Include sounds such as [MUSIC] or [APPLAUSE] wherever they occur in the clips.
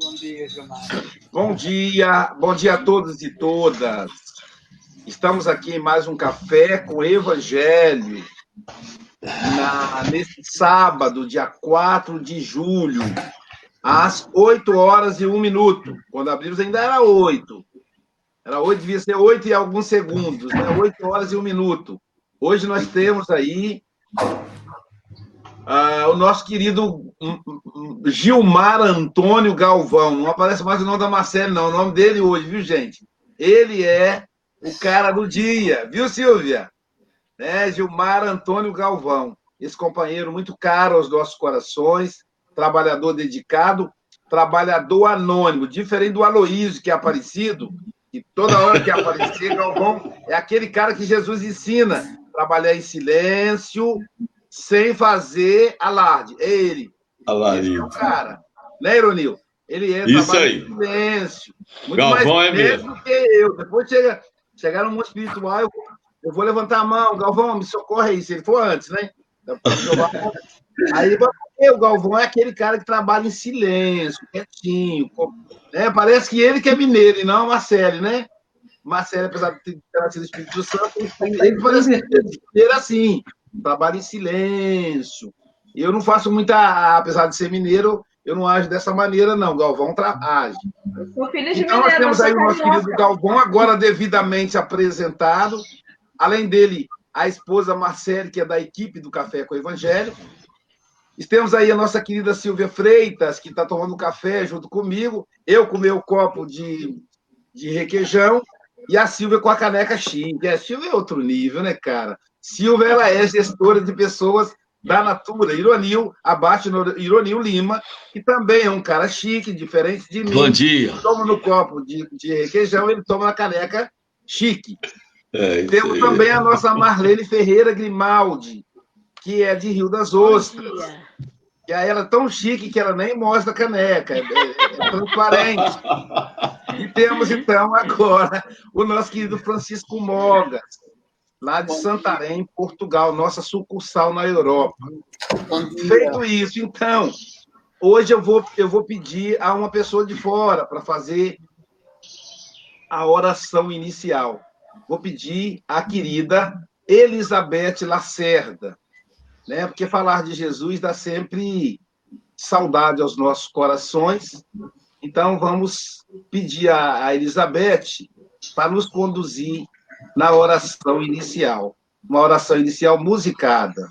Bom dia, Gilmar. Bom dia, bom dia a todos e todas. Estamos aqui em mais um café com Evangelho, na, nesse sábado, dia 4 de julho, às 8 horas e 1 minuto. Quando abrimos ainda era 8. Era 8, devia ser 8 e alguns segundos, né? 8 horas e 1 minuto. Hoje nós temos aí uh, o nosso querido hum, hum, Gilmar Antônio Galvão. Não aparece mais o nome da Marcele, não. O nome dele hoje, viu, gente? Ele é o cara do dia, viu, Silvia? Né? Gilmar Antônio Galvão. Esse companheiro muito caro aos nossos corações, trabalhador dedicado, trabalhador anônimo, diferente do Aloísio, que é aparecido, e toda hora que aparecer, Galvão é aquele cara que Jesus ensina trabalhar em silêncio, sem fazer alarde. É ele. Alarde. é o cara. Né, Ironil? Ele é Isso aí. em silêncio. Muito Galvão mais é mesmo. do que eu. Depois chega, chegar no mundo espiritual, eu, eu vou levantar a mão. Galvão, me socorre aí. Se ele for antes, né? Aí o Galvão é aquele cara que trabalha em silêncio, quietinho. Né? Parece que ele que é mineiro e não a Marcele, né? Marcele, apesar de ter nascido Espírito Santo, ele parece que é mineiro assim, trabalha em silêncio. Eu não faço muita, apesar de ser mineiro, eu não ajo dessa maneira, não. Galvão age. Então, nós temos aí o nosso querido Galvão, agora devidamente apresentado. Além dele, a esposa Marcele, que é da equipe do Café com o Evangelho. Temos aí a nossa querida Silvia Freitas, que está tomando café junto comigo. Eu com meu copo de, de requeijão. E a Silvia com a caneca chique. A Silvia é outro nível, né, cara? Silvia, ela é gestora de pessoas da Natura, Ironil, abaixo no Ironil Lima, que também é um cara chique, diferente de mim. Bom dia. Toma no copo de, de requeijão, ele toma na caneca chique. É, Temos aí. também a nossa Marlene Ferreira Grimaldi, que é de Rio das Ostras. Que ela é tão chique que ela nem mostra a caneca, é, é transparente. [LAUGHS] e temos, então, agora o nosso querido Francisco Mogas, lá de Santarém, Portugal, nossa sucursal na Europa. Feito isso, então, hoje eu vou, eu vou pedir a uma pessoa de fora para fazer a oração inicial. Vou pedir à querida Elizabeth Lacerda, né? porque falar de Jesus dá sempre saudade aos nossos corações. Então, vamos pedir a Elizabeth para nos conduzir na oração inicial. Uma oração inicial musicada.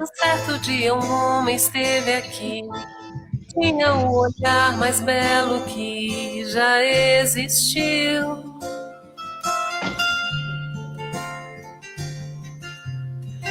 Um certo dia um homem esteve aqui, tinha o olhar mais belo que já existiu.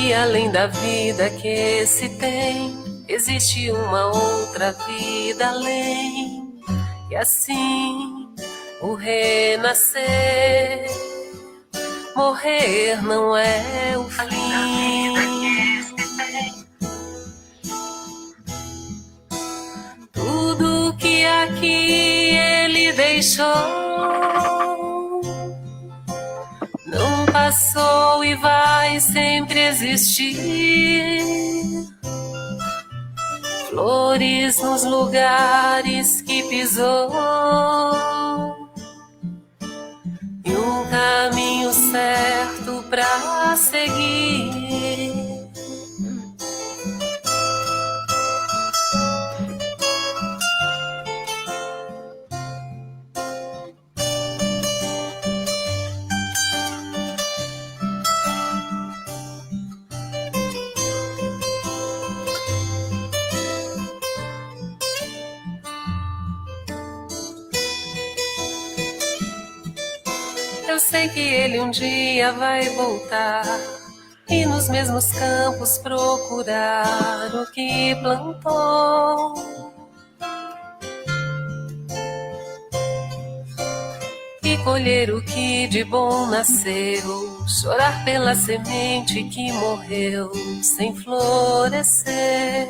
Que além da vida que se tem, existe uma outra vida além. E assim o renascer, morrer não é o fim. Tudo que aqui ele deixou passou e vai sempre existir. flores nos lugares que pisou e um caminho certo para seguir. Ele um dia vai voltar e nos mesmos campos procurar o que plantou. E colher o que de bom nasceu, chorar pela semente que morreu sem florescer.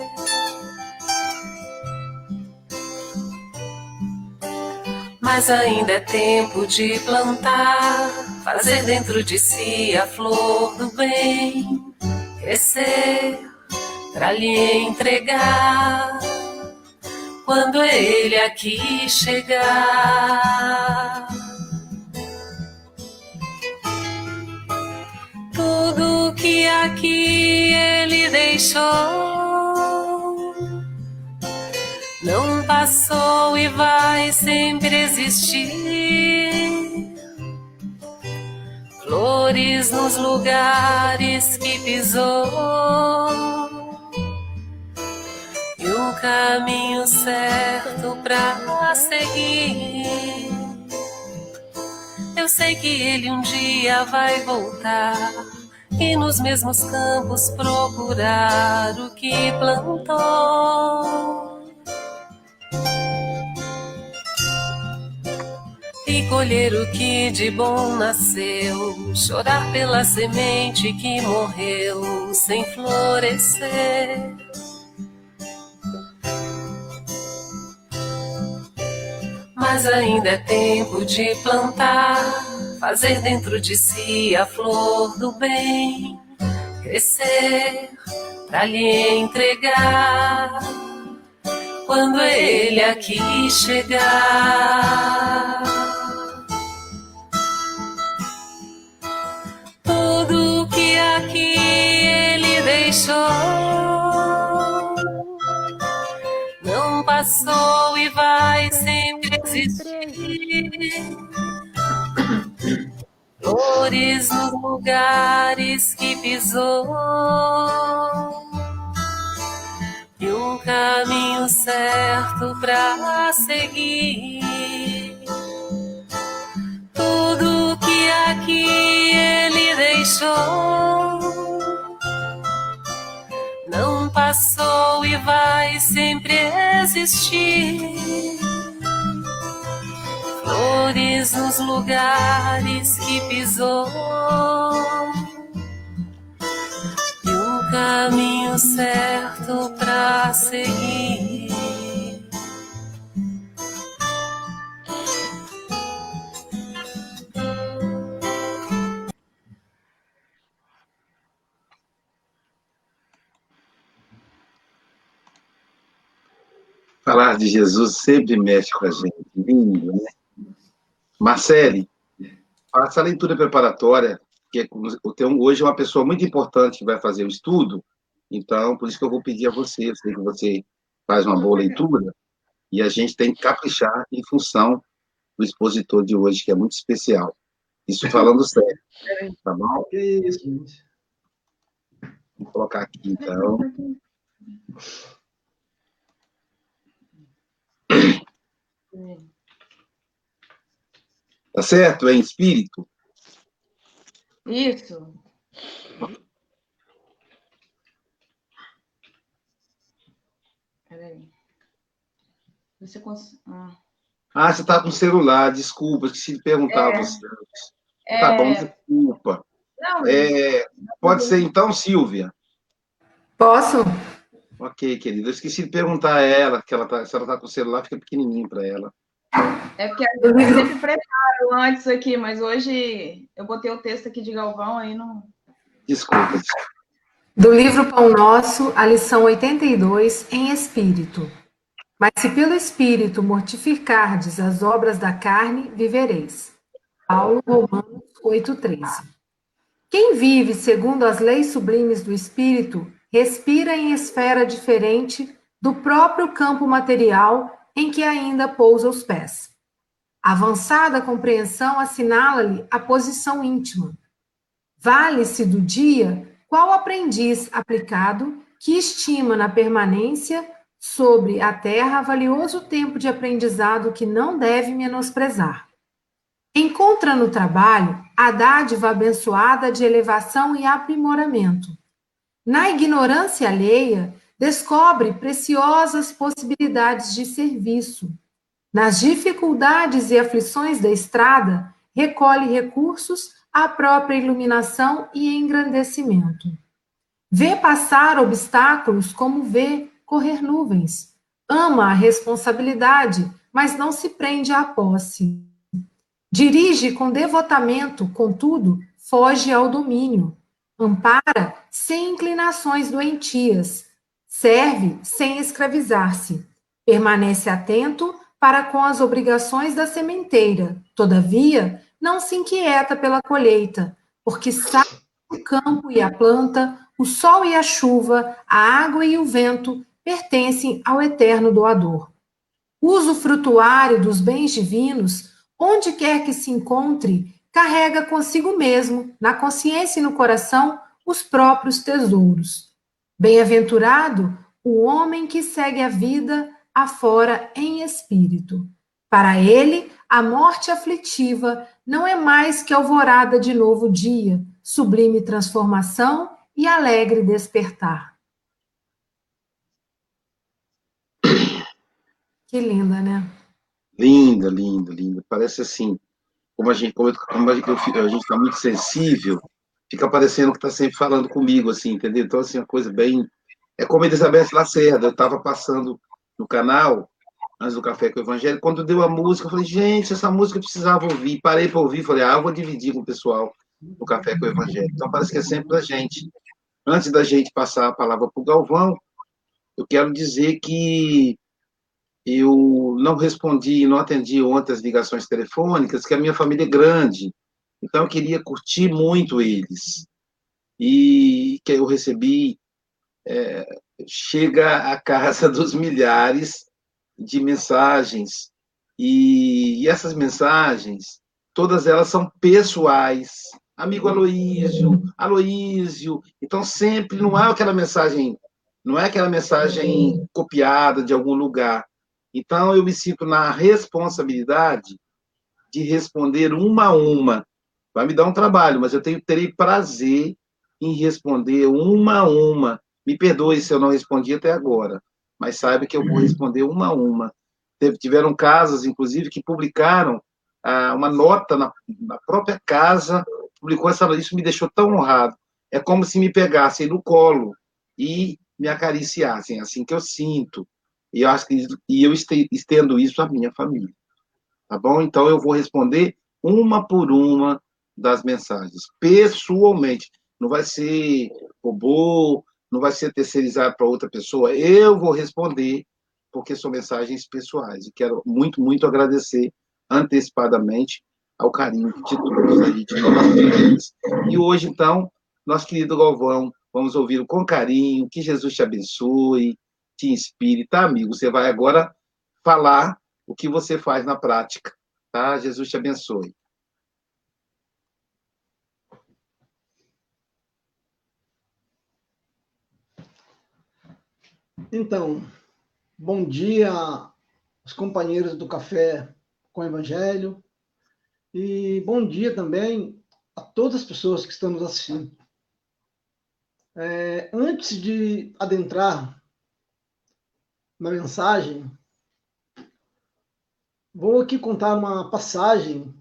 Mas ainda é tempo de plantar, fazer dentro de si a flor do bem, crescer para lhe entregar. Quando ele aqui chegar, tudo que aqui ele deixou passou e vai sempre existir. Flores nos lugares que pisou e um caminho certo para seguir. Eu sei que ele um dia vai voltar e nos mesmos campos procurar o que plantou. Colher o que de bom nasceu, chorar pela semente que morreu sem florescer. Mas ainda é tempo de plantar, fazer dentro de si a flor do bem, crescer para lhe entregar quando ele aqui chegar. Que ele deixou não passou e vai sempre existir. Flores nos lugares que pisou e um caminho certo para seguir. Tudo que aqui ele deixou não passou e vai sempre existir. Flores nos lugares que pisou e um caminho certo para seguir. De Jesus sempre mexe com a gente. Lindo, né? Marcele, faça a leitura preparatória, que é, hoje é uma pessoa muito importante que vai fazer o estudo, então, por isso que eu vou pedir a você, eu sei que você faz uma boa leitura, e a gente tem que caprichar em função do expositor de hoje, que é muito especial. Isso falando sério, tá bom? Que isso, gente. Vou colocar aqui, então. Tá certo? É em espírito? Isso. Peraí. Você cons... ah. ah, você está com o celular, desculpa, esqueci de perguntar é. a você. É... Tá bom, desculpa. Não, é... Pode ser então, Silvia? Posso? Ok, querida. Eu esqueci de perguntar a ela, que ela tá, se ela está com o celular, fica pequenininho para ela. É porque eu sempre preparo antes aqui, mas hoje eu botei o texto aqui de Galvão, aí não. Desculpa. Do livro Pão Nosso, a lição 82, em espírito. Mas se pelo espírito mortificardes as obras da carne, vivereis. Paulo, Romanos 8,13. Quem vive segundo as leis sublimes do espírito, respira em esfera diferente do próprio campo material em que ainda pousa os pés. Avançada compreensão assinala-lhe a posição íntima. Vale-se do dia qual aprendiz aplicado que estima na permanência sobre a terra valioso tempo de aprendizado que não deve menosprezar. Encontra no trabalho a dádiva abençoada de elevação e aprimoramento. Na ignorância alheia, descobre preciosas possibilidades de serviço. Nas dificuldades e aflições da estrada, recolhe recursos a própria iluminação e engrandecimento. Vê passar obstáculos como vê correr nuvens. Ama a responsabilidade, mas não se prende à posse. Dirige com devotamento, contudo, foge ao domínio. Ampara sem inclinações doentias. Serve sem escravizar-se. Permanece atento para com as obrigações da sementeira. Todavia, não se inquieta pela colheita, porque sabe o campo e a planta, o sol e a chuva, a água e o vento pertencem ao eterno doador. Uso frutuário dos bens divinos, onde quer que se encontre, carrega consigo mesmo, na consciência e no coração, os próprios tesouros. Bem-aventurado o homem que segue a vida afora em espírito. Para ele, a morte aflitiva não é mais que alvorada de novo dia, sublime transformação e alegre despertar. Que linda, né? Linda, linda, linda. Parece assim, como a gente, como, como a gente está muito sensível, fica parecendo que está sempre falando comigo, assim, entendeu? Então, assim, uma coisa bem. É como Elizabeth Lacerda, eu estava passando no canal, antes do Café com o Evangelho, quando deu a música, eu falei, gente, essa música eu precisava ouvir. Parei para ouvir, falei, ah, eu vou dividir com o pessoal do Café com o Evangelho. Então, parece que é sempre da gente. Antes da gente passar a palavra para o Galvão, eu quero dizer que eu não respondi, não atendi ontem as ligações telefônicas, que a minha família é grande, então eu queria curtir muito eles. E que eu recebi, é, chega à casa [LAUGHS] dos milhares, de mensagens, e, e essas mensagens, todas elas são pessoais. Amigo Aloísio, Aloísio. Então, sempre não é aquela mensagem, não é aquela mensagem copiada de algum lugar. Então, eu me sinto na responsabilidade de responder uma a uma. Vai me dar um trabalho, mas eu tenho, terei prazer em responder uma a uma. Me perdoe se eu não respondi até agora mas saiba que eu vou uhum. responder uma a uma. Teve, tiveram casos, inclusive, que publicaram ah, uma nota na, na, própria casa, publicou essa isso me deixou tão honrado. É como se me pegassem no colo e me acariciassem, assim que eu sinto. E eu acho que e eu estendo isso à minha família. Tá bom? Então eu vou responder uma por uma das mensagens, pessoalmente. Não vai ser robô, não vai ser terceirizado para outra pessoa. Eu vou responder, porque são mensagens pessoais. E quero muito, muito agradecer antecipadamente ao carinho de todos aí, de E hoje, então, nosso querido Galvão, vamos ouvir com carinho, que Jesus te abençoe, te inspire, tá, amigo? Você vai agora falar o que você faz na prática, tá? Jesus te abençoe. Então, bom dia aos companheiros do Café com o Evangelho e bom dia também a todas as pessoas que estão nos assistindo. É, antes de adentrar na mensagem, vou aqui contar uma passagem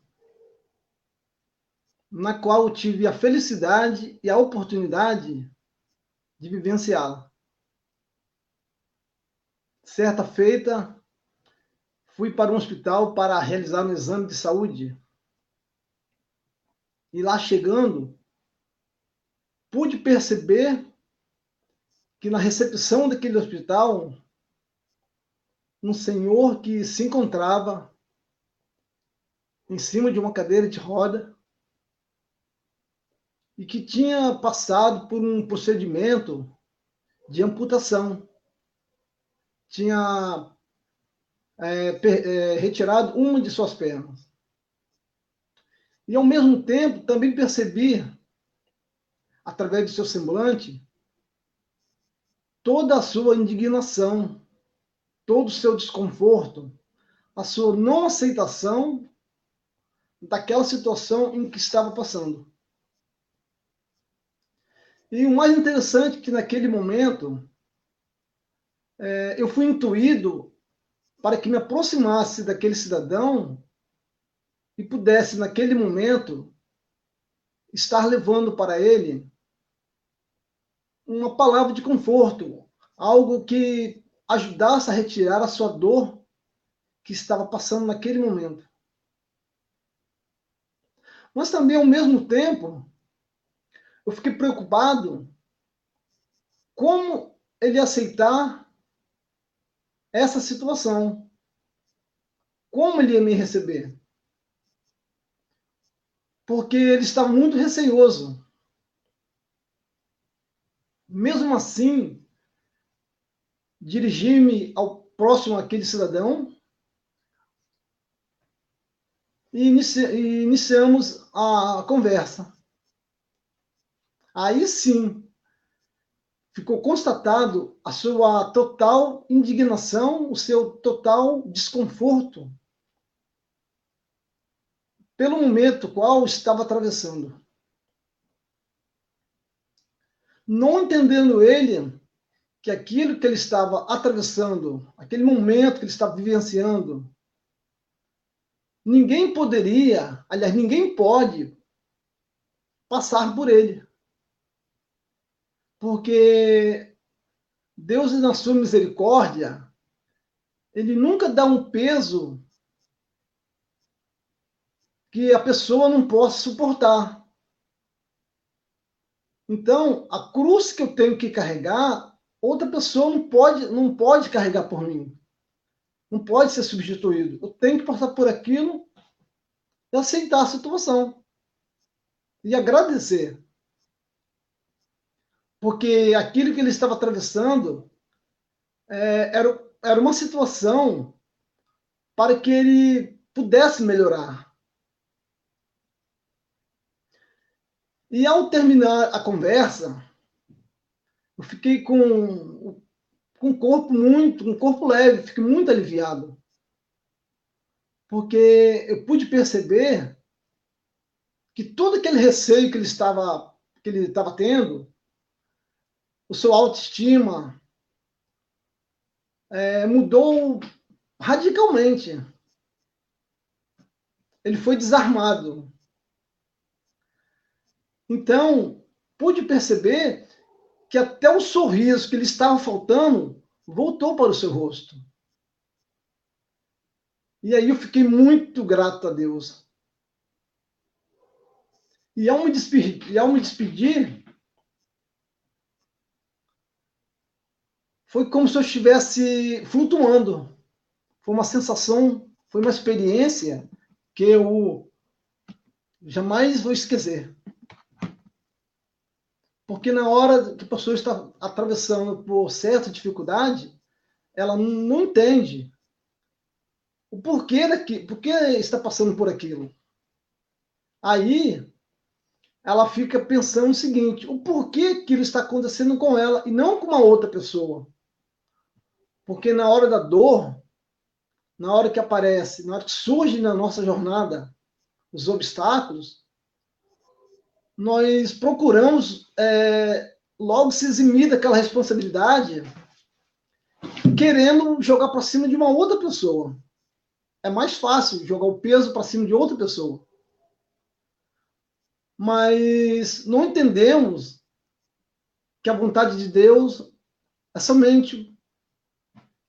na qual tive a felicidade e a oportunidade de vivenciá-la. Certa feita, fui para um hospital para realizar um exame de saúde. E lá chegando, pude perceber que na recepção daquele hospital, um senhor que se encontrava em cima de uma cadeira de roda e que tinha passado por um procedimento de amputação. Tinha é, per, é, retirado uma de suas pernas. E, ao mesmo tempo, também percebi, através do seu semblante, toda a sua indignação, todo o seu desconforto, a sua não aceitação daquela situação em que estava passando. E o mais interessante é que naquele momento é, eu fui intuído para que me aproximasse daquele cidadão e pudesse, naquele momento, estar levando para ele uma palavra de conforto, algo que ajudasse a retirar a sua dor que estava passando naquele momento. Mas também, ao mesmo tempo, eu fiquei preocupado como ele aceitar essa situação. Como ele ia me receber? Porque ele estava muito receoso mesmo assim, dirigi-me ao próximo aquele cidadão e inici iniciamos a conversa. Aí sim, ficou constatado a sua total indignação, o seu total desconforto pelo momento qual estava atravessando não entendendo ele que aquilo que ele estava atravessando, aquele momento que ele estava vivenciando, ninguém poderia, aliás, ninguém pode passar por ele. Porque Deus, na sua misericórdia, ele nunca dá um peso que a pessoa não possa suportar. Então, a cruz que eu tenho que carregar, outra pessoa não pode, não pode carregar por mim. Não pode ser substituído. Eu tenho que passar por aquilo e aceitar a situação. E agradecer. Porque aquilo que ele estava atravessando é, era, era uma situação para que ele pudesse melhorar. E ao terminar a conversa, eu fiquei com, com o corpo muito, o corpo leve, fiquei muito aliviado. Porque eu pude perceber que todo aquele receio que ele estava que ele estava tendo, o seu autoestima é, mudou radicalmente. Ele foi desarmado. Então, pude perceber que até o sorriso que lhe estava faltando voltou para o seu rosto. E aí eu fiquei muito grato a Deus. E ao me despedir, ao me despedir foi como se eu estivesse flutuando. Foi uma sensação, foi uma experiência que eu jamais vou esquecer. Porque na hora que a pessoa está atravessando por certa dificuldade, ela não entende o porquê daqui, por que está passando por aquilo. Aí ela fica pensando o seguinte: o porquê aquilo está acontecendo com ela e não com uma outra pessoa. Porque na hora da dor, na hora que aparece, na hora que surge na nossa jornada os obstáculos, nós procuramos é, logo se eximir daquela responsabilidade, querendo jogar para cima de uma outra pessoa. É mais fácil jogar o peso para cima de outra pessoa. Mas não entendemos que a vontade de Deus é somente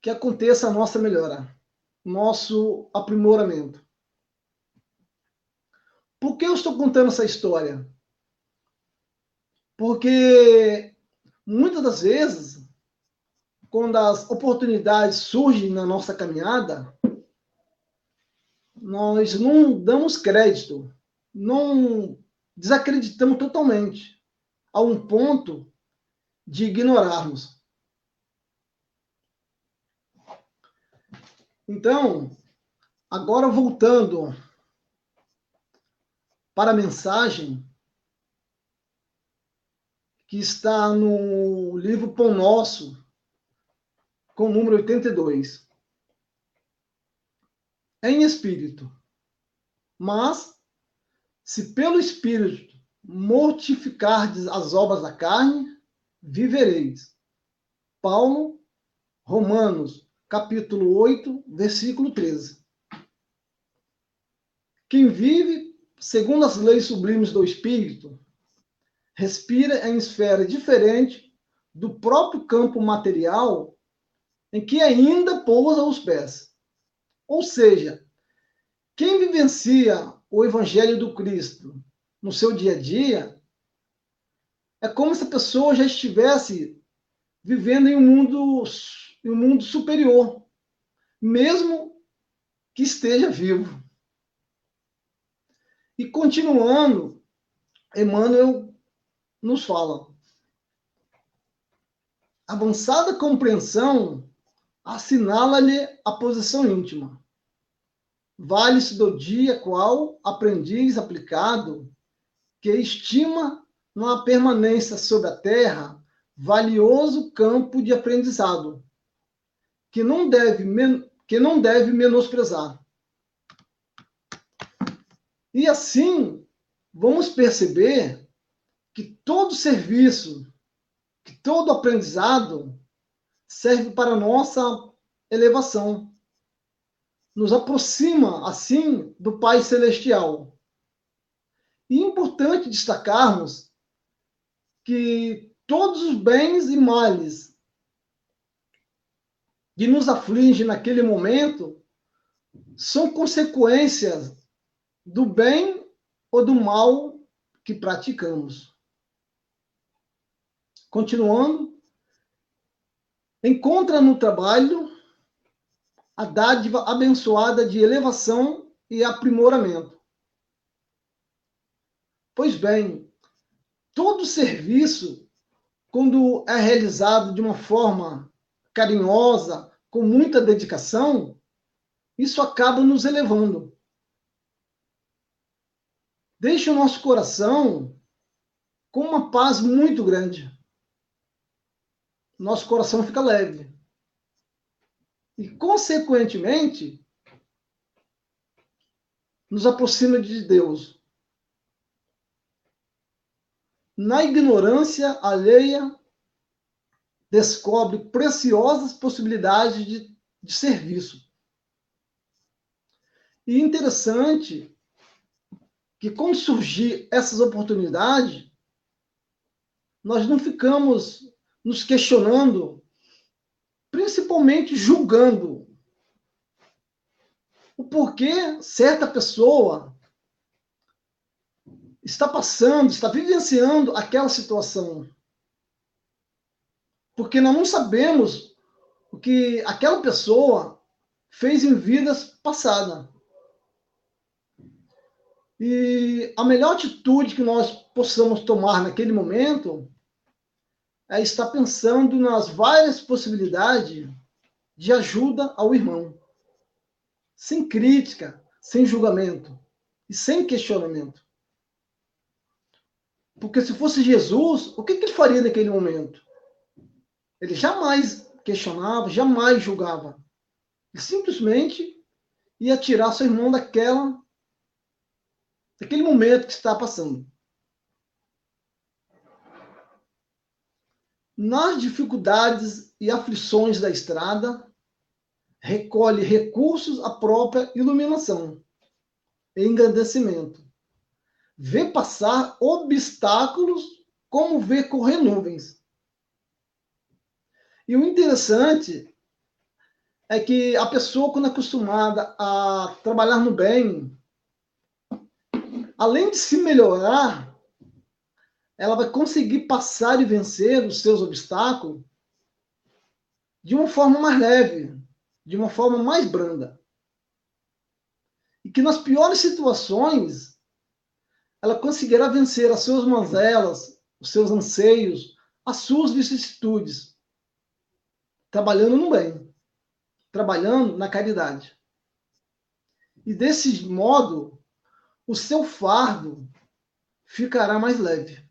que aconteça a nossa melhora, nosso aprimoramento. Por que eu estou contando essa história? Porque muitas das vezes quando as oportunidades surgem na nossa caminhada, nós não damos crédito, não desacreditamos totalmente, a um ponto de ignorarmos. Então, agora voltando para a mensagem que está no livro Pão Nosso, com o número 82. É em espírito. Mas, se pelo espírito mortificardes as obras da carne, vivereis. Paulo, Romanos, capítulo 8, versículo 13. Quem vive segundo as leis sublimes do espírito, respira em esfera diferente do próprio campo material em que ainda pousa os pés. Ou seja, quem vivencia o Evangelho do Cristo no seu dia a dia é como se a pessoa já estivesse vivendo em um mundo, em um mundo superior, mesmo que esteja vivo. E continuando, Emmanuel nos fala: avançada compreensão assinala-lhe a posição íntima. Vale-se do dia qual aprendiz aplicado, que estima na permanência sobre a terra valioso campo de aprendizado, que não deve, que não deve menosprezar. E assim, vamos perceber que todo serviço, que todo aprendizado serve para nossa elevação. Nos aproxima, assim, do Pai Celestial. E é importante destacarmos que todos os bens e males que nos afligem naquele momento são consequências do bem ou do mal que praticamos. Continuando, encontra no trabalho a dádiva abençoada de elevação e aprimoramento. Pois bem, todo serviço, quando é realizado de uma forma carinhosa, com muita dedicação, isso acaba nos elevando. Deixa o nosso coração com uma paz muito grande nosso coração fica leve. E, consequentemente, nos aproxima de Deus. Na ignorância alheia, descobre preciosas possibilidades de, de serviço. E interessante que, quando surgir essas oportunidades, nós não ficamos nos questionando, principalmente julgando o porquê certa pessoa está passando, está vivenciando aquela situação. Porque nós não sabemos o que aquela pessoa fez em vidas passadas. E a melhor atitude que nós possamos tomar naquele momento é estar pensando nas várias possibilidades de ajuda ao irmão, sem crítica, sem julgamento e sem questionamento. Porque se fosse Jesus, o que, que ele faria naquele momento? Ele jamais questionava, jamais julgava. Ele simplesmente ia tirar seu irmão daquela, daquele momento que está passando. nas dificuldades e aflições da estrada, recolhe recursos à própria iluminação, engrandecimento. Vê passar obstáculos como vê correr nuvens. E o interessante é que a pessoa, quando é acostumada a trabalhar no bem, além de se melhorar, ela vai conseguir passar e vencer os seus obstáculos de uma forma mais leve, de uma forma mais branda. E que nas piores situações ela conseguirá vencer as suas manzelas, os seus anseios, as suas vicissitudes, trabalhando no bem, trabalhando na caridade. E desse modo, o seu fardo ficará mais leve.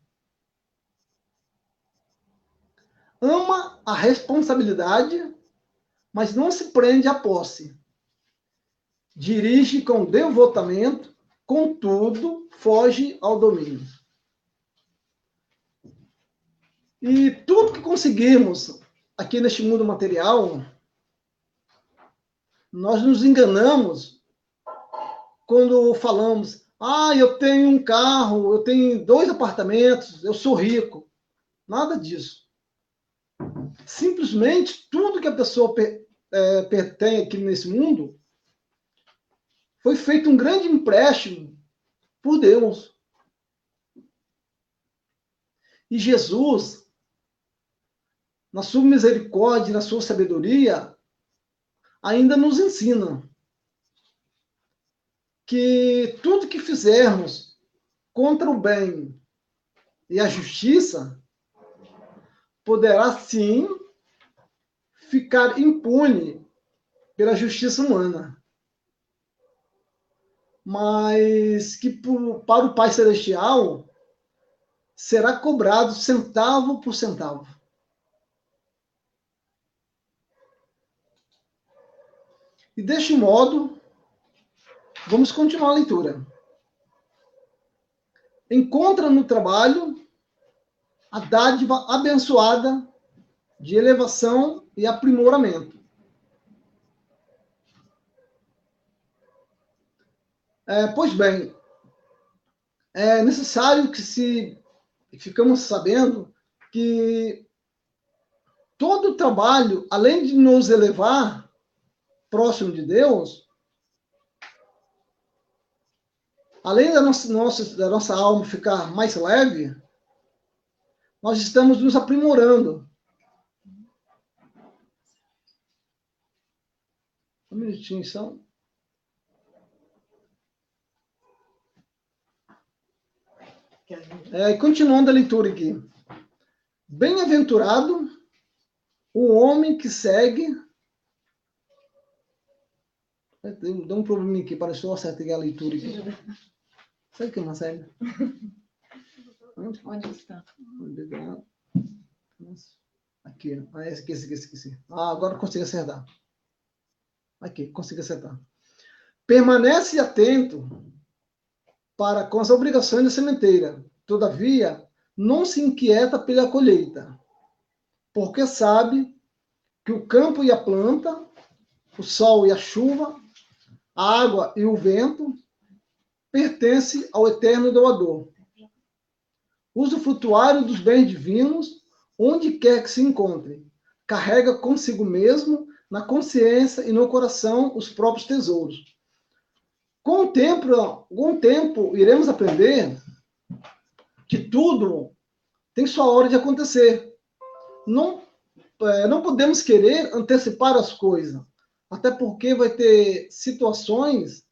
Ama a responsabilidade, mas não se prende à posse. Dirige com devotamento, contudo, foge ao domínio. E tudo que conseguimos aqui neste mundo material, nós nos enganamos quando falamos: ah, eu tenho um carro, eu tenho dois apartamentos, eu sou rico. Nada disso. Simplesmente tudo que a pessoa é, tem aqui nesse mundo foi feito um grande empréstimo por Deus. E Jesus, na sua misericórdia, na sua sabedoria, ainda nos ensina que tudo que fizermos contra o bem e a justiça poderá sim ficar impune pela justiça humana. Mas que por, para o Pai Celestial será cobrado centavo por centavo. E deste modo, Vamos continuar a leitura. Encontra no trabalho a dádiva abençoada de elevação e aprimoramento. É, pois bem, é necessário que se ficamos sabendo que todo trabalho, além de nos elevar próximo de Deus, além da nossa, nossa, da nossa alma ficar mais leve, nós estamos nos aprimorando. Um minutinho, só. É, continuando a leitura aqui. Bem-aventurado o homem que segue. Dá um probleminha aqui, para eu acertar a leitura aqui. Sabe o que, Marcelo? Onde, está? Aqui, ah, esse aqui, esse aqui, esse aqui. Ah, agora consigo acertar. Aqui, consigo acertar. Permanece atento para com as obrigações da sementeira. Todavia, não se inquieta pela colheita, porque sabe que o campo e a planta, o sol e a chuva, a água e o vento pertence ao eterno doador. Uso flutuário dos bens divinos, onde quer que se encontre. Carrega consigo mesmo, na consciência e no coração, os próprios tesouros. Com o tempo, com o tempo iremos aprender que tudo tem sua hora de acontecer. Não, é, não podemos querer antecipar as coisas, até porque vai ter situações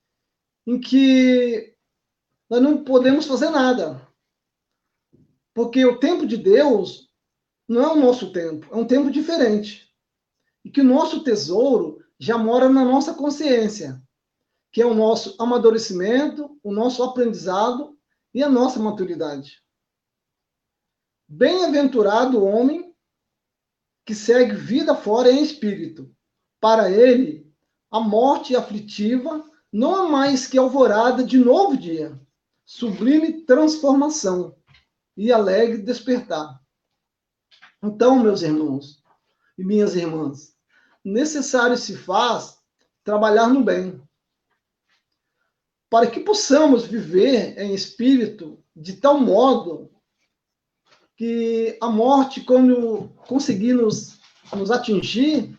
em que nós não podemos fazer nada. Porque o tempo de Deus não é o nosso tempo, é um tempo diferente. E que o nosso tesouro já mora na nossa consciência, que é o nosso amadurecimento, o nosso aprendizado e a nossa maturidade. Bem-aventurado o homem que segue vida fora em espírito. Para ele, a morte aflitiva não é mais que alvorada de novo dia, sublime transformação e alegre despertar. Então, meus irmãos e minhas irmãs, necessário se faz trabalhar no bem, para que possamos viver em espírito de tal modo que a morte, quando conseguir nos, nos atingir,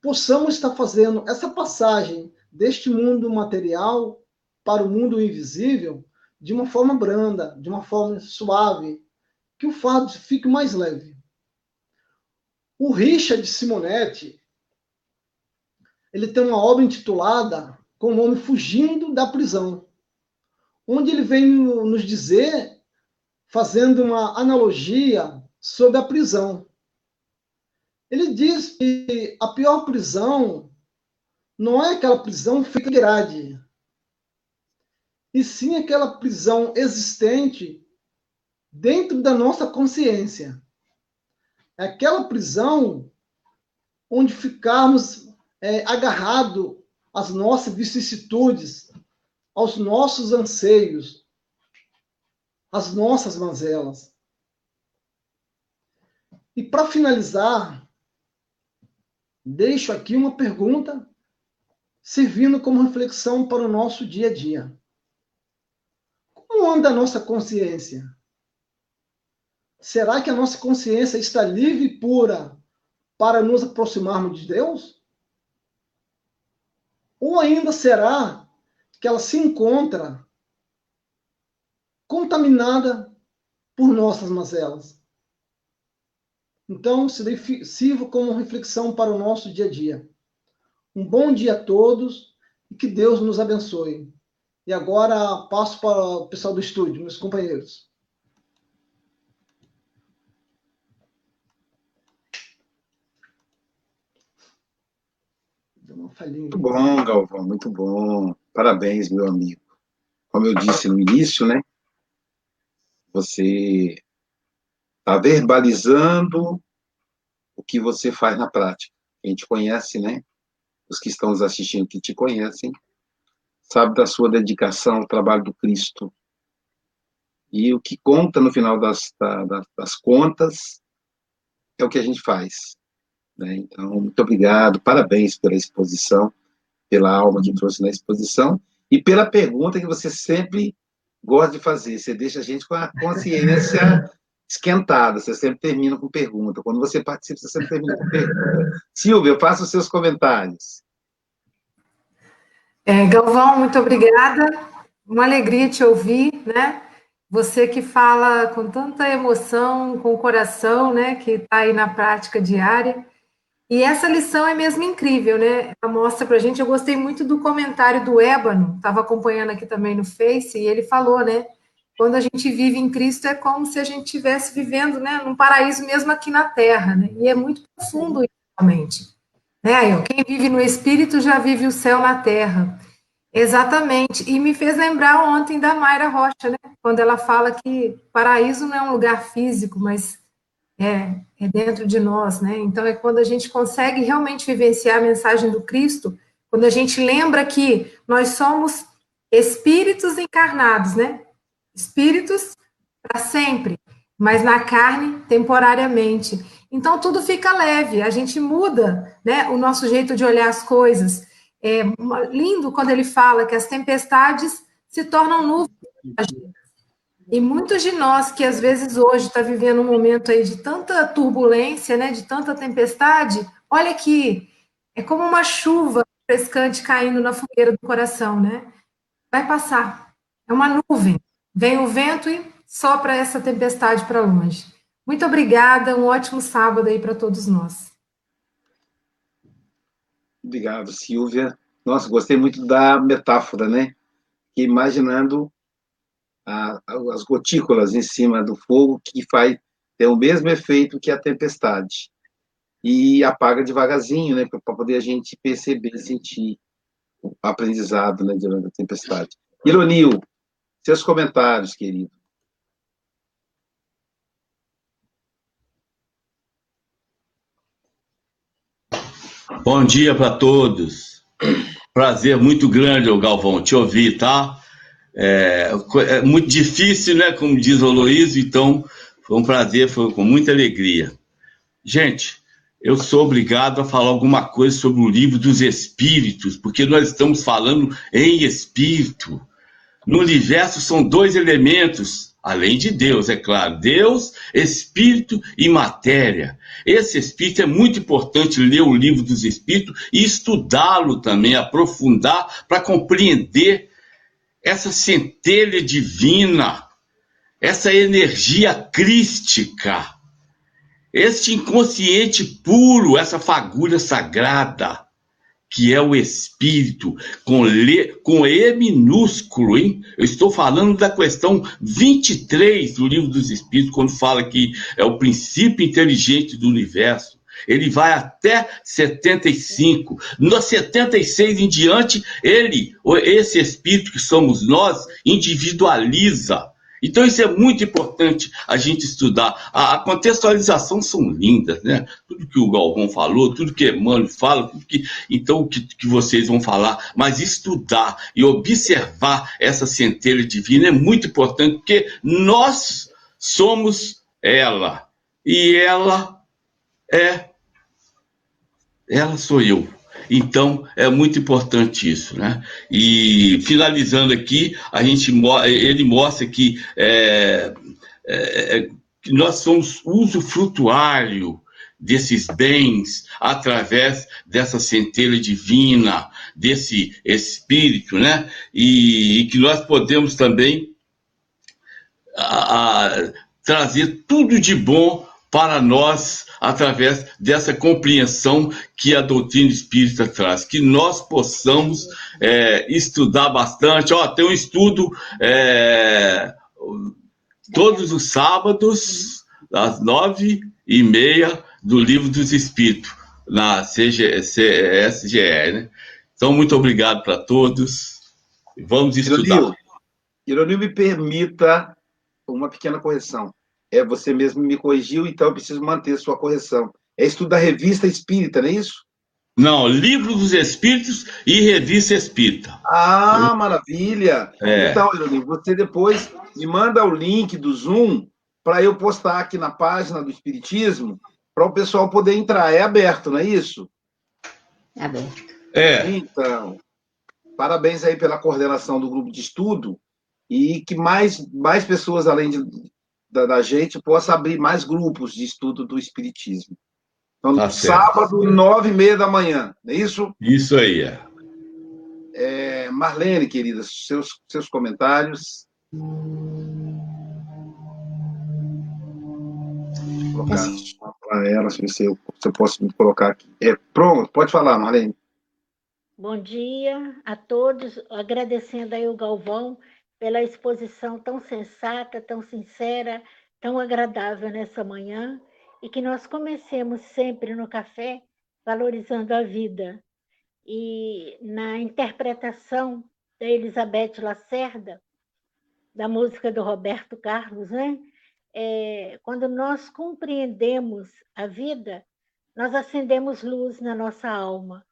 possamos estar fazendo essa passagem deste mundo material para o mundo invisível de uma forma branda, de uma forma suave, que o fardo fique mais leve. O Richard Simonetti, ele tem uma obra intitulada com o nome Fugindo da Prisão, onde ele vem nos dizer, fazendo uma analogia sobre a prisão. Ele diz que a pior prisão não é aquela prisão feita de grade, e sim aquela prisão existente dentro da nossa consciência. É aquela prisão onde ficarmos é, agarrados às nossas vicissitudes, aos nossos anseios, às nossas mazelas. E para finalizar, deixo aqui uma pergunta servindo como reflexão para o nosso dia a dia. Como anda a nossa consciência? Será que a nossa consciência está livre e pura para nos aproximarmos de Deus? Ou ainda será que ela se encontra contaminada por nossas mazelas? Então, sirva como reflexão para o nosso dia a dia. Um bom dia a todos e que Deus nos abençoe. E agora passo para o pessoal do estúdio, meus companheiros. Muito bom, Galvão, muito bom. Parabéns, meu amigo. Como eu disse no início, né? Você está verbalizando o que você faz na prática. A gente conhece, né? Os que estão nos assistindo que te conhecem, sabe da sua dedicação ao trabalho do Cristo. E o que conta no final das, das, das contas é o que a gente faz. Né? Então, muito obrigado, parabéns pela exposição, pela alma que trouxe na exposição e pela pergunta que você sempre gosta de fazer. Você deixa a gente com a consciência [LAUGHS] esquentada, você sempre termina com pergunta. Quando você participa, você sempre termina com pergunta. Silvia, faça os seus comentários. É, Galvão, muito obrigada. Uma alegria te ouvir, né? Você que fala com tanta emoção, com o coração, né? Que está aí na prática diária. E essa lição é mesmo incrível, né? Ela mostra para a gente. Eu gostei muito do comentário do Ébano, estava acompanhando aqui também no Face, e ele falou, né? Quando a gente vive em Cristo é como se a gente estivesse vivendo, né, num paraíso mesmo aqui na Terra, né? E é muito profundo realmente. Né? Quem vive no Espírito já vive o céu na Terra. Exatamente. E me fez lembrar ontem da Mayra Rocha, né? Quando ela fala que paraíso não é um lugar físico, mas é, é dentro de nós, né? Então é quando a gente consegue realmente vivenciar a mensagem do Cristo, quando a gente lembra que nós somos espíritos encarnados, né? Espíritos para sempre, mas na carne temporariamente. Então tudo fica leve, a gente muda, né? O nosso jeito de olhar as coisas. É lindo quando ele fala que as tempestades se tornam nuvens e muitos de nós que às vezes hoje está vivendo um momento aí de tanta turbulência, né, de tanta tempestade, olha aqui, é como uma chuva frescante caindo na fogueira do coração, né? Vai passar. É uma nuvem. Vem o vento e sopra essa tempestade para longe. Muito obrigada, um ótimo sábado aí para todos nós. Obrigado, Silvia. Nossa, gostei muito da metáfora, né? Imaginando a, as gotículas em cima do fogo, que faz ter o mesmo efeito que a tempestade. E apaga devagarzinho, né, para poder a gente perceber, sentir o aprendizado né, durante a tempestade. Ironil, seus comentários, querido. Bom dia para todos. Prazer muito grande, Galvão, te ouvir, tá? É, é, muito difícil, né? Como diz o Luiz, então foi um prazer, foi com muita alegria. Gente, eu sou obrigado a falar alguma coisa sobre o livro dos espíritos, porque nós estamos falando em espírito. No universo são dois elementos, além de Deus, é claro: Deus, espírito e matéria. Esse espírito é muito importante ler o livro dos espíritos e estudá-lo também, aprofundar para compreender essa centelha divina, essa energia crística. este inconsciente puro, essa fagulha sagrada, que é o espírito, com, le, com E minúsculo, hein? Eu estou falando da questão 23 do livro dos Espíritos, quando fala que é o princípio inteligente do universo. Ele vai até 75. No 76 em diante, ele, esse espírito que somos nós, individualiza então, isso é muito importante a gente estudar. A, a, contextualização são lindas, né? Tudo que o Galvão falou, tudo que Emmanuel fala, tudo que, então, que, que vocês vão falar, mas estudar e observar essa centelha divina é muito importante, porque nós somos ela, e ela é, ela sou eu. Então, é muito importante isso, né? E finalizando aqui, a gente, ele mostra que, é, é, é nós somos uso frutuário desses bens através dessa centelha divina, desse espírito, né? E, e que nós podemos também a, a, trazer tudo de bom para nós através dessa compreensão que a doutrina espírita traz, que nós possamos é, estudar bastante. Ó, tem um estudo é, todos os sábados, às nove e meia, do Livro dos Espíritos, na CG. Né? Então, muito obrigado para todos. Vamos estudar. Ironil, me permita uma pequena correção é, você mesmo me corrigiu, então eu preciso manter sua correção. É estudo da revista espírita, não é isso? Não, Livro dos Espíritos e Revista Espírita. Ah, maravilha! É. Então, Ironir, você depois me manda o link do Zoom para eu postar aqui na página do Espiritismo, para o pessoal poder entrar. É aberto, não é isso? É aberto. É. Então, parabéns aí pela coordenação do grupo de estudo e que mais, mais pessoas, além de, da, da, gente possa abrir mais grupos de estudo do Espiritismo. Então, tá sábado, nove e meia da manhã, não é isso? Isso aí, é. é Marlene, querida, seus, seus comentários. Vou colocar para ela, se eu, se eu posso me colocar aqui. É, pronto, pode falar, Marlene. Bom dia a todos, agradecendo aí o Galvão pela exposição tão sensata, tão sincera, tão agradável nessa manhã e que nós comecemos sempre no café valorizando a vida. E na interpretação da Elizabeth Lacerda, da música do Roberto Carlos, né? É, quando nós compreendemos a vida, nós acendemos luz na nossa alma.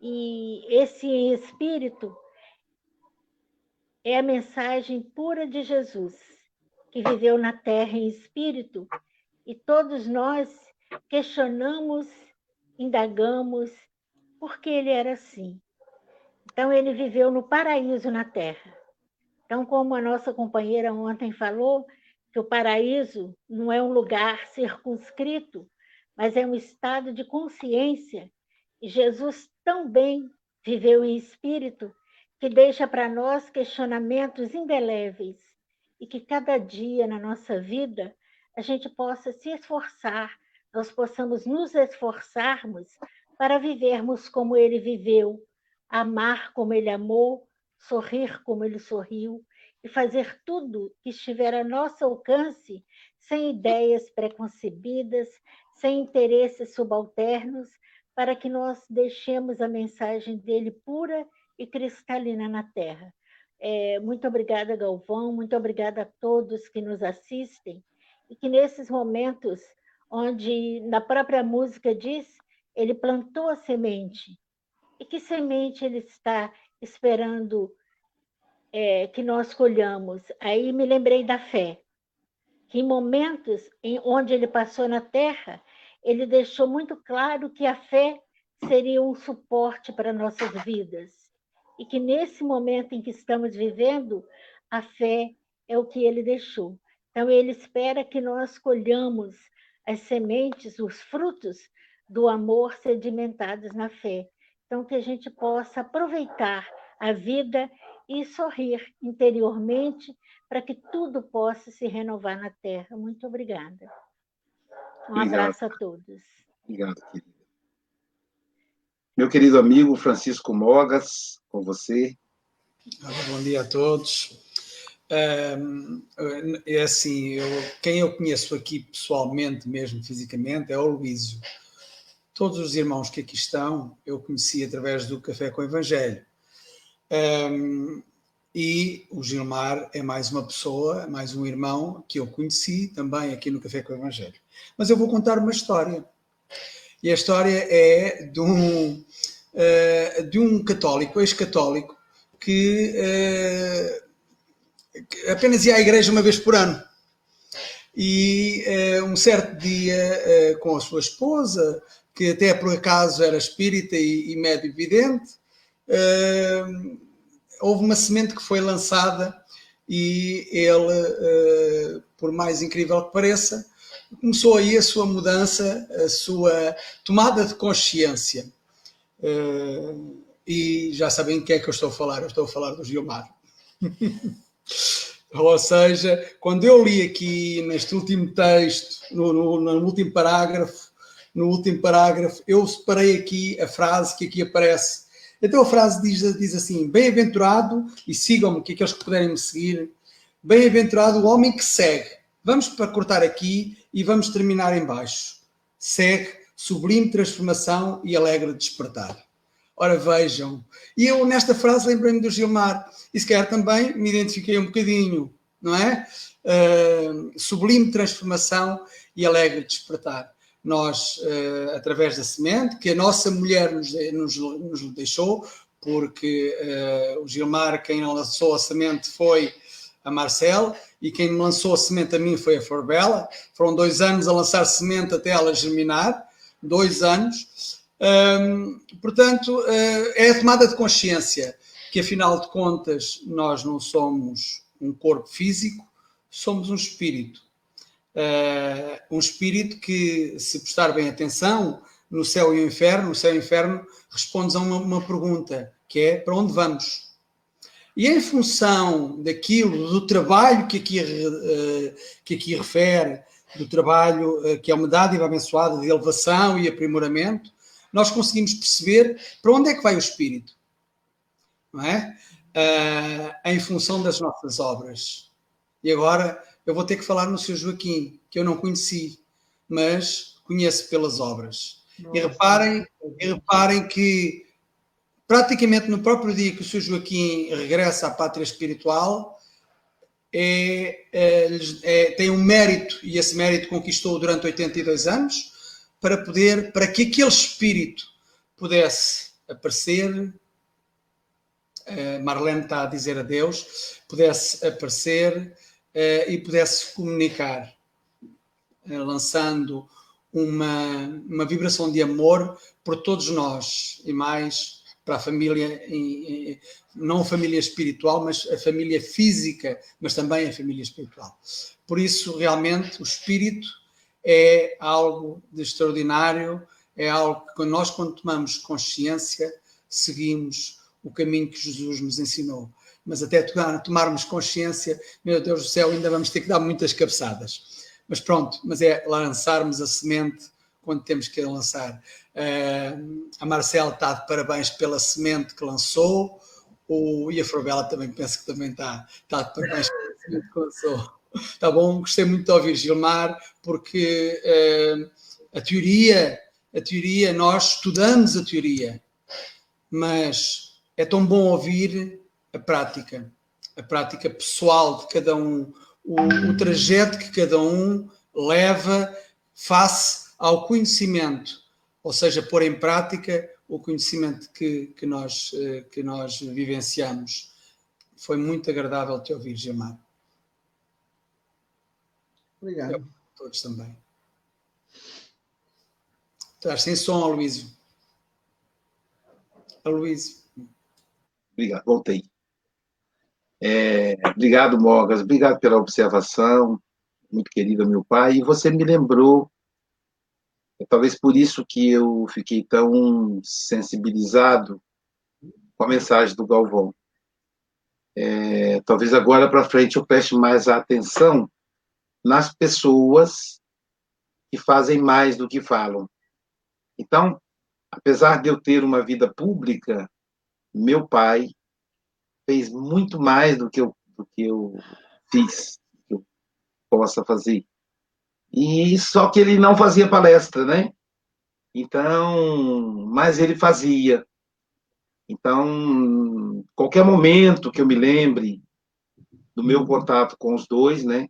E esse espírito é a mensagem pura de Jesus, que viveu na terra em espírito, e todos nós questionamos, indagamos, por que ele era assim. Então, ele viveu no paraíso na terra. Então, como a nossa companheira ontem falou, que o paraíso não é um lugar circunscrito, mas é um estado de consciência. E Jesus também viveu em espírito que deixa para nós questionamentos indeléveis e que cada dia na nossa vida a gente possa se esforçar, nós possamos nos esforçarmos para vivermos como ele viveu, amar como ele amou, sorrir como ele sorriu e fazer tudo que estiver a nosso alcance sem ideias preconcebidas, sem interesses subalternos, para que nós deixemos a mensagem dele pura e cristalina na Terra. É, muito obrigada, Galvão, muito obrigada a todos que nos assistem e que nesses momentos onde na própria música diz, ele plantou a semente. E que semente ele está esperando é, que nós colhamos? Aí me lembrei da fé, que em momentos em onde ele passou na terra, ele deixou muito claro que a fé seria um suporte para nossas vidas e que nesse momento em que estamos vivendo, a fé é o que ele deixou. Então, ele espera que nós colhamos as sementes, os frutos do amor sedimentados na fé. Então, que a gente possa aproveitar a vida e sorrir interiormente para que tudo possa se renovar na terra. Muito obrigada. Um Obrigado. abraço a todos. Obrigado, querida. Meu querido amigo Francisco Mogas, com você. Bom dia a todos. É assim, eu, quem eu conheço aqui pessoalmente, mesmo fisicamente, é o Luísio. Todos os irmãos que aqui estão, eu conheci através do Café com o Evangelho. Um, e o Gilmar é mais uma pessoa, mais um irmão que eu conheci também aqui no Café com o Evangelho. Mas eu vou contar uma história. E a história é de um, uh, de um católico, ex-católico, que, uh, que, apenas ia à igreja uma vez por ano. E uh, um certo dia, com a sua esposa, que até por acaso era espírita e, e médio vidente, houve uma semente que foi lançada e ele, por mais incrível que pareça, começou aí a sua mudança, a sua tomada de consciência. E já sabem quem é que eu estou a falar, eu estou a falar do Gilmar. [LAUGHS] Ou seja, quando eu li aqui neste último texto, no, no, no, último parágrafo, no último parágrafo, eu separei aqui a frase que aqui aparece. Então a frase diz, diz assim: Bem-aventurado, e sigam-me, que aqueles que puderem me seguir, bem-aventurado o homem que segue. Vamos para cortar aqui e vamos terminar em baixo. Segue, sublime transformação e alegre despertar. Ora vejam, e eu nesta frase lembrei-me do Gilmar, e se calhar também me identifiquei um bocadinho, não é? Uh, sublime transformação e alegre despertar. Nós, uh, através da semente, que a nossa mulher nos, nos, nos deixou, porque uh, o Gilmar, quem lançou a semente foi a Marcel, e quem lançou a semente a mim foi a Forbella. Foram dois anos a lançar semente até ela germinar, dois anos. Um, portanto, uh, é a tomada de consciência que, afinal de contas, nós não somos um corpo físico, somos um espírito. Uh, um espírito que, se prestar bem atenção, no céu e no inferno, no céu e no inferno, respondes a uma, uma pergunta, que é para onde vamos? E em função daquilo, do trabalho que aqui, uh, que aqui refere, do trabalho uh, que é uma dádiva abençoada de elevação e aprimoramento, nós conseguimos perceber para onde é que vai o espírito, não é? Uh, em função das nossas obras. E agora eu vou ter que falar no seu Joaquim, que eu não conheci, mas conheço pelas obras. Nossa. E reparem, e reparem que praticamente no próprio dia que o seu Joaquim regressa à pátria espiritual, é, é, é, tem um mérito, e esse mérito conquistou durante 82 anos, para poder, para que aquele espírito pudesse aparecer, uh, Marlene está a dizer adeus, pudesse aparecer uh, e pudesse comunicar, uh, lançando uma, uma vibração de amor por todos nós e mais para a família, não a família espiritual, mas a família física, mas também a família espiritual. Por isso, realmente, o espírito é algo de extraordinário, é algo que nós, quando tomamos consciência, seguimos o caminho que Jesus nos ensinou. Mas até tomarmos consciência, meu Deus do céu, ainda vamos ter que dar muitas cabeçadas. Mas pronto, mas é lançarmos a semente quando temos que lançar. Uh, a Marcela está de parabéns pela semente que lançou, o, e a Frobela também penso que também está, está de parabéns pela [LAUGHS] semente que lançou. Tá bom? Gostei muito de ouvir Gilmar, porque uh, a teoria, a teoria, nós estudamos a teoria, mas é tão bom ouvir a prática, a prática pessoal de cada um, o, o trajeto que cada um leva face ao conhecimento, ou seja, pôr em prática o conhecimento que, que, nós, eh, que nós vivenciamos. Foi muito agradável te ouvir, Gilmar. Obrigado. Eu, todos também. Estás sem som, Aloysio. Aloysio. Obrigado, voltei. É, obrigado, Mogas. Obrigado pela observação, muito querido meu pai. E você me lembrou, talvez por isso que eu fiquei tão sensibilizado com a mensagem do Galvão. É, talvez agora para frente eu preste mais atenção nas pessoas que fazem mais do que falam. Então, apesar de eu ter uma vida pública, meu pai fez muito mais do que eu, do que eu fiz, que eu possa fazer. E só que ele não fazia palestra, né? Então, mas ele fazia. Então, qualquer momento que eu me lembre do meu contato com os dois, né?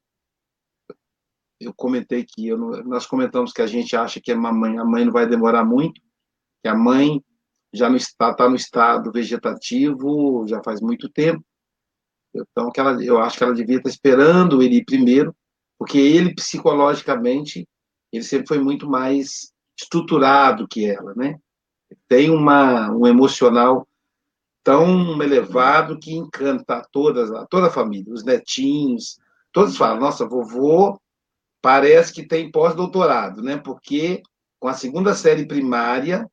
Eu comentei que eu, nós comentamos que a gente acha que a mãe, a mãe não vai demorar muito, que a mãe já não está, está no estado vegetativo já faz muito tempo. Então, que ela, eu acho que ela devia estar esperando ele ir primeiro, porque ele psicologicamente ele sempre foi muito mais estruturado que ela, né? Tem uma um emocional tão elevado que encanta todas, toda a família, os netinhos, todos falam, nossa, vovô parece que tem pós-doutorado, né? Porque com a segunda série primária,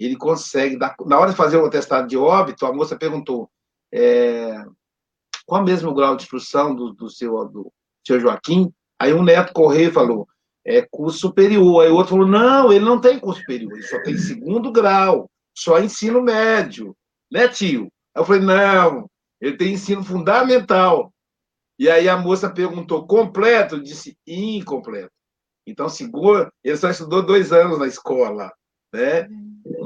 ele consegue, dar, na hora de fazer o atestado de óbito, a moça perguntou é, qual o mesmo grau de instrução do, do, seu, do seu Joaquim? Aí um neto correu e falou, é curso superior. Aí o outro falou, não, ele não tem curso superior, ele só tem segundo grau, só ensino médio né, tio? Aí eu falei, não, ele tem ensino fundamental. E aí a moça perguntou, completo? Eu disse, incompleto. Então, seguro, ele só estudou dois anos na escola, né?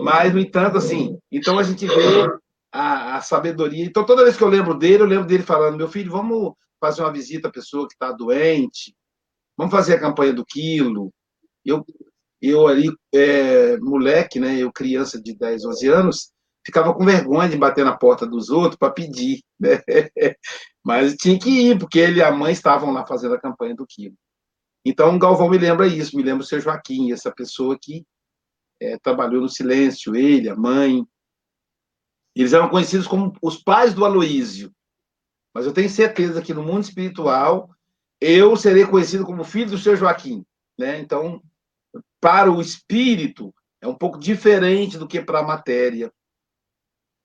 Mas, no entanto, assim, então a gente vê a, a sabedoria. Então, toda vez que eu lembro dele, eu lembro dele falando, meu filho, vamos fazer uma visita à pessoa que está doente, vamos fazer a campanha do quilo. Eu, eu ali, é, moleque, né, eu criança de 10, 11 anos, ficava com vergonha de bater na porta dos outros para pedir, [LAUGHS] né? Mas tinha que ir, porque ele e a mãe estavam lá fazendo a campanha do quilo. Então, Galvão me lembra isso, me lembra o seu Joaquim, essa pessoa que é, trabalhou no silêncio, ele, a mãe. Eles eram conhecidos como os pais do Aloísio. Mas eu tenho certeza que no mundo espiritual eu serei conhecido como filho do seu Joaquim. Né? Então, para o espírito, é um pouco diferente do que para a matéria.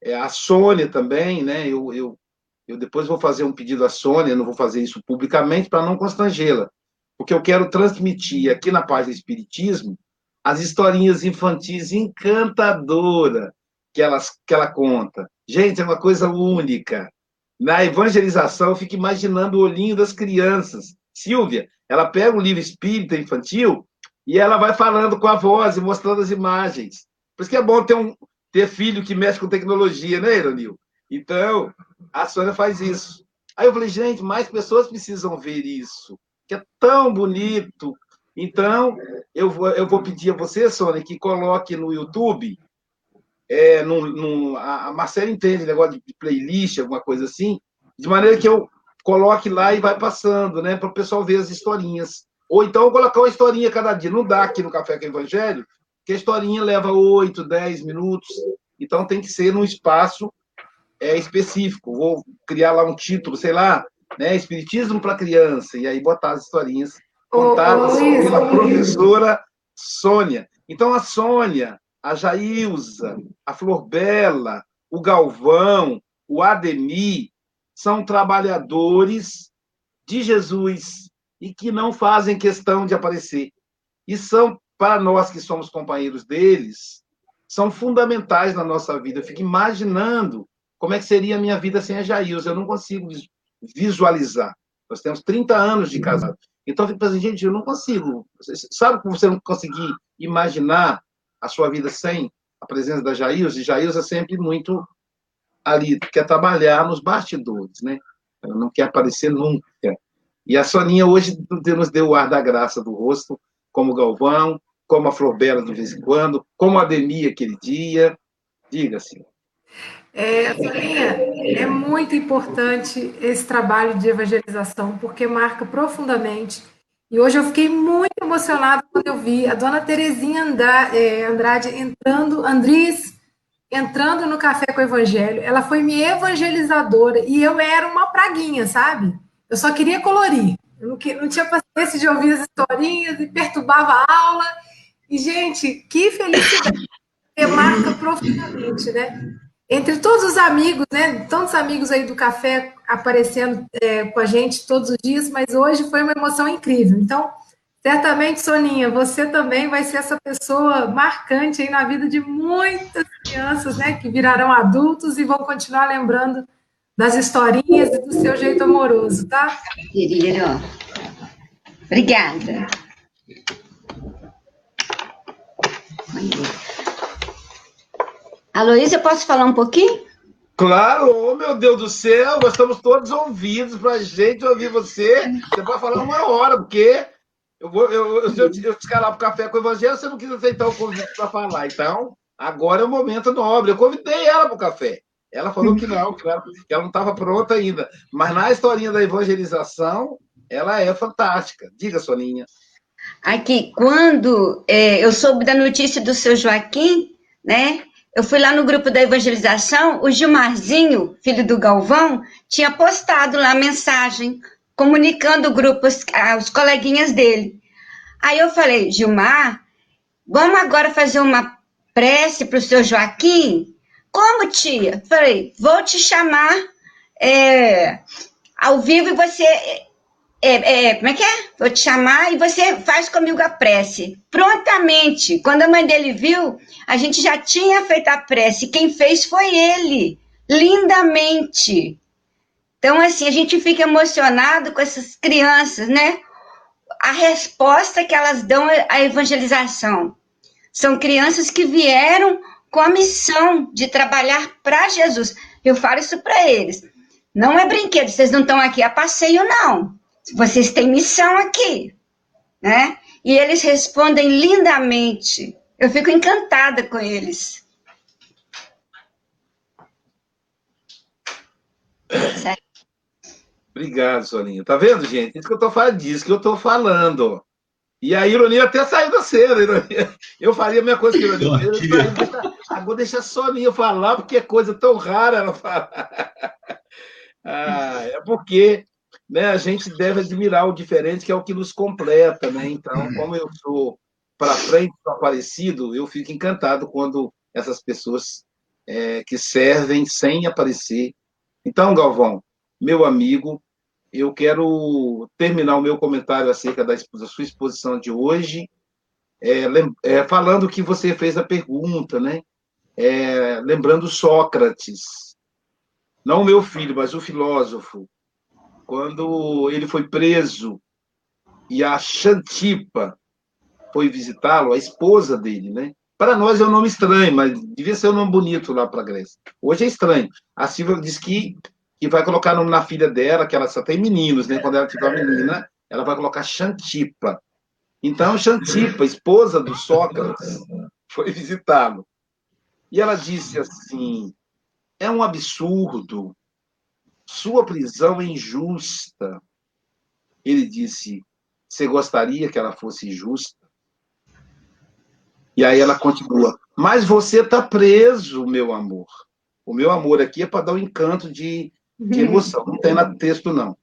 É, a Sônia também, né? Eu, eu, eu depois vou fazer um pedido à Sônia, não vou fazer isso publicamente para não constrangê-la, porque eu quero transmitir aqui na página Espiritismo as historinhas infantis encantadoras que, elas, que ela conta. Gente, é uma coisa única. Na evangelização, eu fico imaginando o olhinho das crianças. Silvia, ela pega o livro espírita infantil e ela vai falando com a voz e mostrando as imagens. Por isso que é bom ter um, ter filho que mexe com tecnologia, né, Ironil? Então, a Sônia faz isso. Aí eu falei, gente, mais pessoas precisam ver isso, que é tão bonito. Então, eu vou, eu vou pedir a você, Sônia, que coloque no YouTube, é, no, no, a Marcela entende negócio de playlist, alguma coisa assim, de maneira que eu coloque lá e vai passando, né, para o pessoal ver as historinhas. Ou então eu colocar uma historinha cada dia. Não dá aqui no Café com o Evangelho, que a historinha leva 8, 10 minutos, então tem que ser num espaço é, específico. Vou criar lá um título, sei lá, né, Espiritismo para criança, e aí botar as historinhas contadas oh, oh, pela professora Sônia. Então, a Sônia, a Jailza, a Flor Bela, o Galvão, o Ademir, são trabalhadores de Jesus e que não fazem questão de aparecer. E são para nós que somos companheiros deles, são fundamentais na nossa vida. Eu fico imaginando como é que seria a minha vida sem a Jailza. Eu não consigo visualizar. Nós temos 30 anos de casado. Então, eu fico pensando, gente, eu não consigo. Sabe como você não conseguir imaginar a sua vida sem a presença da Jailza? E Jailza é sempre muito ali, quer trabalhar nos bastidores, né? Ela não quer aparecer nunca. E a Soninha hoje nos deu o ar da graça do rosto, como Galvão, como a Flor Bela de vez em quando, como a Ademir aquele dia. Diga-se. É, Soninha, é muito importante esse trabalho de evangelização, porque marca profundamente. E hoje eu fiquei muito emocionada quando eu vi a dona Terezinha é, Andrade entrando, Andris, entrando no Café com o Evangelho. Ela foi minha evangelizadora e eu era uma praguinha, sabe? Eu só queria colorir. Eu não, tinha paciência de ouvir as historinhas e perturbava a aula. E, gente, que felicidade! marca profundamente, né? Entre todos os amigos, né? Tantos amigos aí do café aparecendo é, com a gente todos os dias, mas hoje foi uma emoção incrível. Então, Certamente, Soninha, você também vai ser essa pessoa marcante aí na vida de muitas crianças, né, que virarão adultos e vão continuar lembrando das historinhas e do seu jeito amoroso, tá? Querido. Obrigada. Aloísa, eu posso falar um pouquinho? Claro, oh, meu Deus do céu, nós estamos todos ouvidos para a gente ouvir você. Você pode falar uma hora, porque eu vou, eu, eu, se eu te, eu te para o café com o Evangelho, você não quis aceitar o convite para falar. Então, agora é o momento nobre. Eu convidei ela para o café. Ela falou que não, que ela, que ela não estava pronta ainda. Mas na historinha da evangelização, ela é fantástica. Diga, Soninha. Aqui, quando é, eu soube da notícia do seu Joaquim, né? Eu fui lá no grupo da evangelização, o Gilmarzinho, filho do Galvão, tinha postado lá a mensagem, comunicando o grupo aos coleguinhas dele. Aí eu falei, Gilmar, vamos agora fazer uma prece para o seu Joaquim? Como, tia? Falei, vou te chamar é, ao vivo e você é, é, como é que é? Vou te chamar e você faz comigo a prece. Prontamente, quando a mãe dele viu, a gente já tinha feito a prece. Quem fez foi ele, lindamente. Então, assim, a gente fica emocionado com essas crianças, né? A resposta que elas dão à evangelização. São crianças que vieram com a missão de trabalhar para Jesus. Eu falo isso para eles. Não é brinquedo, vocês não estão aqui a passeio, não vocês têm missão aqui, né? E eles respondem lindamente. Eu fico encantada com eles. Certo? Obrigado, Soninha. Tá vendo, gente? Isso que eu tô falando, disso que eu tô falando. E a ironia até saiu da cena. Ironia. Eu faria a mesma coisa que ironia. Deixa, agora deixa a Soninha falar, porque é coisa tão rara ela falar. [LAUGHS] Ah, é porque né, a gente deve admirar o diferente, que é o que nos completa, né? Então, como eu sou para frente, sou parecido, eu fico encantado quando essas pessoas é, que servem sem aparecer. Então, Galvão, meu amigo, eu quero terminar o meu comentário acerca da, da sua exposição de hoje, é, é, falando que você fez a pergunta, né? É, lembrando Sócrates, não o meu filho, mas o filósofo, quando ele foi preso e a Xantipa foi visitá-lo, a esposa dele, né? Para nós é um nome estranho, mas devia ser um nome bonito lá para a Grécia. Hoje é estranho. A Silvia diz que, que vai colocar nome na filha dela, que ela só tem meninos, né? Quando ela tiver menina, ela vai colocar Xantipa. Então, Xantipa, esposa do Sócrates, foi visitá-lo. E ela disse assim: é um absurdo sua prisão é injusta. Ele disse: Você gostaria que ela fosse justa? E aí ela continua: Mas você está preso, meu amor. O meu amor aqui é para dar um encanto de, de emoção. Não tem nada texto, não.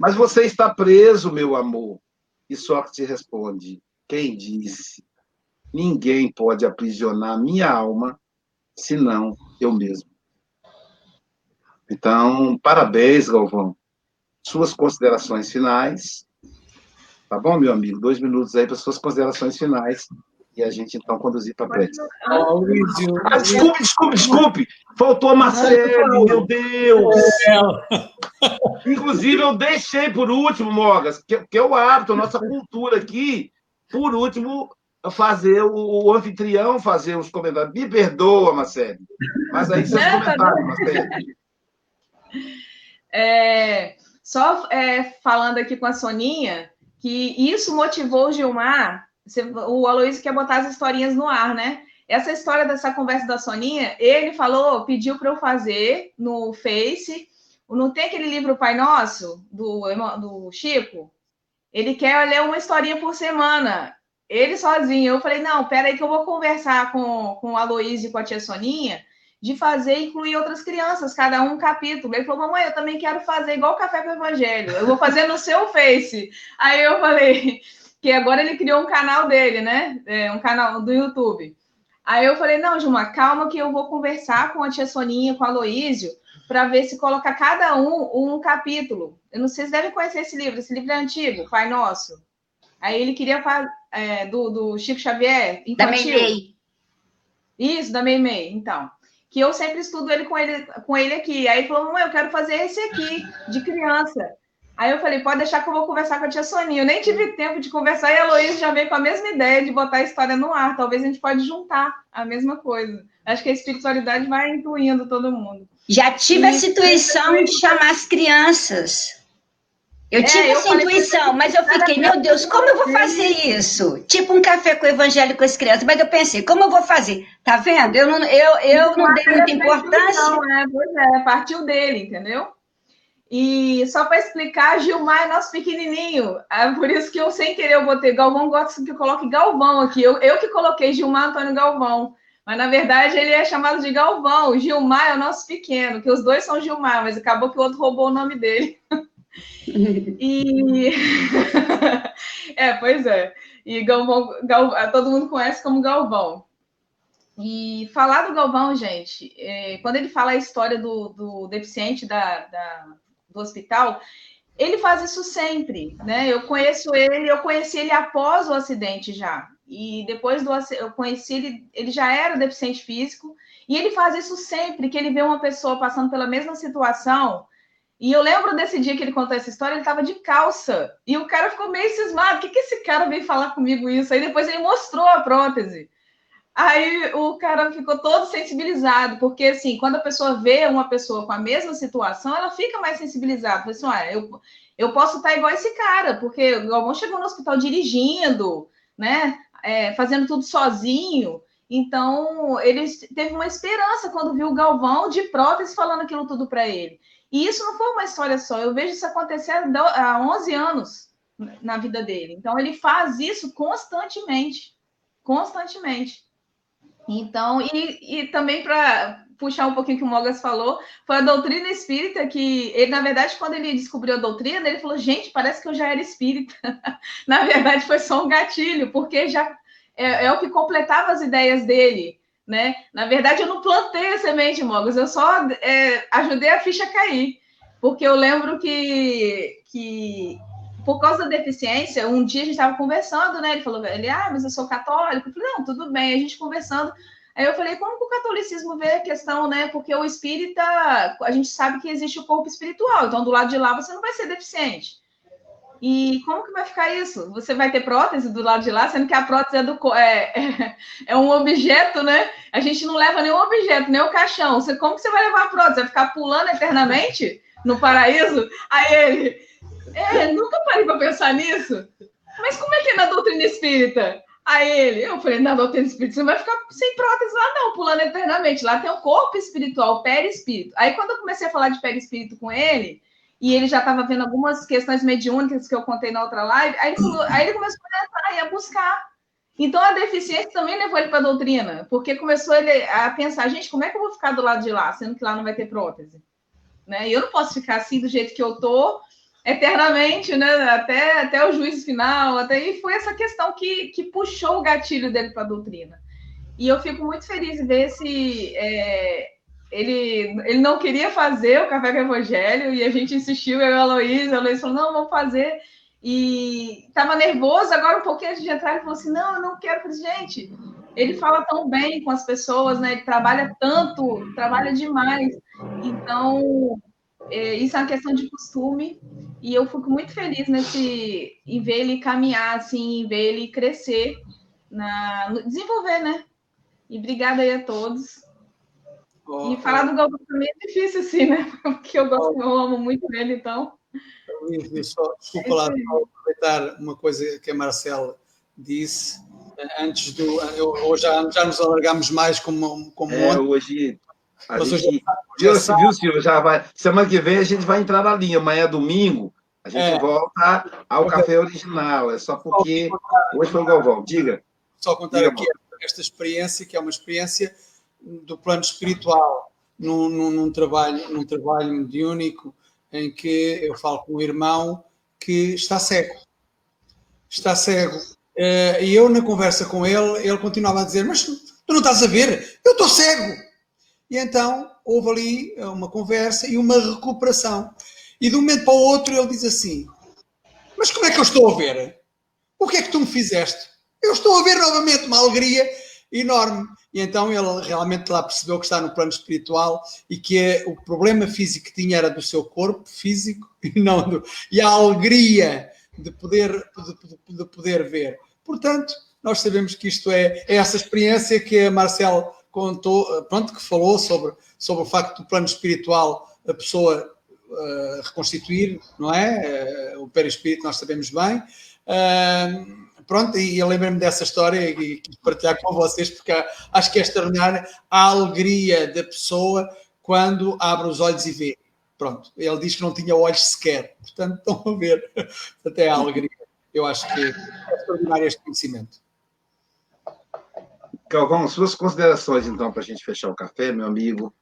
Mas você está preso, meu amor. E Sócrates responde: Quem disse? Ninguém pode aprisionar minha alma senão eu mesmo. Então, parabéns, Galvão. Suas considerações finais. Tá bom, meu amigo? Dois minutos aí para suas considerações finais. E a gente, então, conduzir para frente. Ah, desculpe, desculpe, desculpe. Faltou a Marcelo, meu Deus. Inclusive, eu deixei por último, Mogas, que, que é o hábito, a nossa cultura aqui, por último, fazer o, o, anfitrião fazer os comentários. Me perdoa, Marcelo. Mas aí seus tá comentários, Marcelo. É, só é, falando aqui com a Soninha, que isso motivou o Gilmar, o Aloysio quer botar as historinhas no ar, né? Essa história dessa conversa da Soninha, ele falou, pediu para eu fazer no Face. Não tem aquele livro Pai Nosso, do, do Chico? Ele quer ler uma historinha por semana. Ele sozinho. Eu falei, não, peraí que eu vou conversar com, com o Aloysio e com a tia Soninha de fazer incluir outras crianças, cada um um capítulo. Ele falou, mamãe, eu também quero fazer igual Café com o Evangelho, eu vou fazer no seu Face. Aí eu falei, [LAUGHS] que agora ele criou um canal dele, né? É, um canal do YouTube. Aí eu falei, não, Gilmar, calma que eu vou conversar com a tia Soninha, com a Aloísio, para ver se coloca cada um um capítulo. Eu não sei se devem conhecer esse livro, esse livro é antigo, Pai Nosso. Aí ele queria fazer é, do, do Chico Xavier, Da infantil. Meimei. Isso, da Meimei, então. Que eu sempre estudo ele com ele, com ele aqui. Aí ele falou, mãe, eu quero fazer esse aqui, de criança. Aí eu falei, pode deixar que eu vou conversar com a tia Soninha. Eu nem tive tempo de conversar e a Heloísa já veio com a mesma ideia de botar a história no ar. Talvez a gente pode juntar a mesma coisa. Acho que a espiritualidade vai incluindo todo mundo. Já tive Isso. essa intuição de chamar as crianças. Eu É, tive eu essa intuição, mas eu fiquei, meu Deus, como eu vou fazer isso? Tipo um café com o evangelho com as crianças. Mas eu pensei, como eu vou fazer? Tá vendo? Eu não, eu, eu não dei muita importância. Não, né? Pois é, partiu dele, entendeu? E só para explicar, Gilmar é nosso pequenininho. É por isso que eu, sem querer, eu botei Galvão, gosto que eu coloque Galvão aqui. Eu, eu que coloquei Gilmar Antônio Galvão. Mas, na verdade, ele é chamado de Galvão. Gilmar é o nosso pequeno, que os dois são Gilmar, mas acabou que o outro roubou o nome dele. [LAUGHS] E. [LAUGHS] é, pois é. E Galvão, Gal- todo mundo conhece como Galvão. E falar do Galvão, gente, é, quando ele fala a história do, do deficiente da, da- do hospital, ele faz isso sempre, né? Eu conheço ele, eu conheci ele após o acidente já. E depois do eu conheci ele, ele já era deficiente físico, e ele faz isso sempre que ele vê uma pessoa passando pela mesma situação. E eu lembro desse dia que ele contou essa história, ele estava de calça. E o cara ficou meio cismado. O que, que esse cara veio falar comigo isso? Aí depois ele mostrou a prótese. Aí o cara ficou todo sensibilizado, porque assim, quando a pessoa vê uma pessoa com a mesma situação, ela fica mais sensibilizada. Fala assim, olha, eu, eu posso estar igual esse cara, porque o Galvão chegou no hospital dirigindo, né? é, fazendo tudo sozinho. Então, ele teve uma esperança quando viu o Galvão de prótese falando aquilo tudo para ele. E isso não foi uma história só, eu vejo isso acontecer há 11 anos na vida dele. Então, ele faz isso constantemente. Constantemente. Então, e, e também para puxar um pouquinho o que o Mogas falou, foi a doutrina espírita que ele, na verdade, quando ele descobriu a doutrina, ele falou: gente, parece que eu já era espírita. [LAUGHS] na verdade, foi só um gatilho, porque já é, é o que completava as ideias dele. Né? Na verdade, eu não plantei a semente, Mogas, eu só é, ajudei a ficha a cair. Porque eu lembro que, que por causa da deficiência, um dia a gente estava conversando, né? Ele falou, ele, ah, mas eu sou católico. Eu falei, não, tudo bem, a gente conversando. Aí eu falei, como que o catolicismo vê a questão, né? Porque o espírita, a gente sabe que existe o corpo espiritual, então do lado de lá você não vai ser deficiente. E como que vai ficar isso? Você vai ter prótese do lado de lá, sendo que a prótese é, do, é, [LAUGHS] é, um objeto, né? A gente não leva nenhum objeto, nem o caixão. Você, como que você vai levar a prótese? Vai ficar pulando eternamente no paraíso? Aí ele, é, nunca parei para pensar nisso. Mas como é que é na doutrina espírita? Aí ele, eu falei, na doutrina espírita, você não vai ficar sem prótese lá, não, pulando eternamente. Lá tem o corpo espiritual, o perispírito. Aí quando eu comecei a falar de perispírito com ele, e ele já estava vendo algumas questões mediúnicas que eu contei na outra live, aí ele, falou, aí ele começou a entrar e a buscar. Então a deficiência também levou ele para a doutrina, porque começou ele a pensar, gente, como é que eu vou ficar do lado de lá, sendo que lá não vai ter prótese? Né? E eu não posso ficar assim do jeito que eu tô eternamente, né? Até, até o juízo final, até aí foi essa questão que, que puxou o gatilho dele para a doutrina. E eu fico muito feliz de ver esse. É, ele, ele não queria fazer o Café com Evangelho e a gente insistiu, eu e a Aloysio, a Aloysio falou, não, vamos fazer. E estava nervoso, agora um pouquinho antes de entrar, ele falou assim, não, eu não quero. Eu gente, ele fala tão bem com as pessoas, né? Ele trabalha tanto, trabalha demais. Então, é, isso é uma questão de costume e eu fico muito feliz nesse em ver ele caminhar assim, em ver ele crescer, na, desenvolver, né? E obrigada aí a todos. Oh, e falar do Galvão também é difícil, assim, né? [LAUGHS] Porque eu gosto, eu amo muito ele, então. Só, desculpa lá, aproveitar uma coisa que a Marcela disse antes do. Eu, hoje já, já nos alargamos mais como, como é, ontem. hoje. A Mas gente, viu, viu, Silvio? Já vai, semana que vem a gente vai entrar na linha. Amanhã é domingo, a gente é. volta ao café original. É só porque hoje foi o Galvão. Diga. Só contar Diga, aqui mano. esta experiência, que é uma experiência do plano espiritual, num, num, num trabalho, num trabalho mediúnico, em que eu falo com um irmão que está cego. Está cego. E eu, na conversa com ele, ele continuava a dizer: Mas tu não estás a ver? Eu estou cego. E então houve ali uma conversa e uma recuperação. E de um momento para o outro ele diz assim: Mas como é que eu estou a ver? O que é que tu me fizeste? Eu estou a ver novamente uma alegria enorme. E então ele realmente lá percebeu que está no plano espiritual e que é, o problema físico que tinha era do seu corpo físico [LAUGHS] e não do, e a alegria de poder, de, de poder ver. Portanto, nós sabemos que isto é, é essa experiência que a Marcel contou, pronto, que falou sobre, sobre o facto do plano espiritual a pessoa uh, reconstituir, não é? Uh, o perispírito, nós sabemos bem. Uh, pronto, e eu lembro-me dessa história e quis partilhar com vocês, porque acho que é extraordinário a alegria da pessoa quando abre os olhos e vê. Pronto, ele diz que não tinha olhos sequer, portanto, [LAUGHS] estão a ver até a alegria. Eu acho que é extraordinário este conhecimento. Calvão, suas considerações, então, para a gente fechar o café, meu amigo.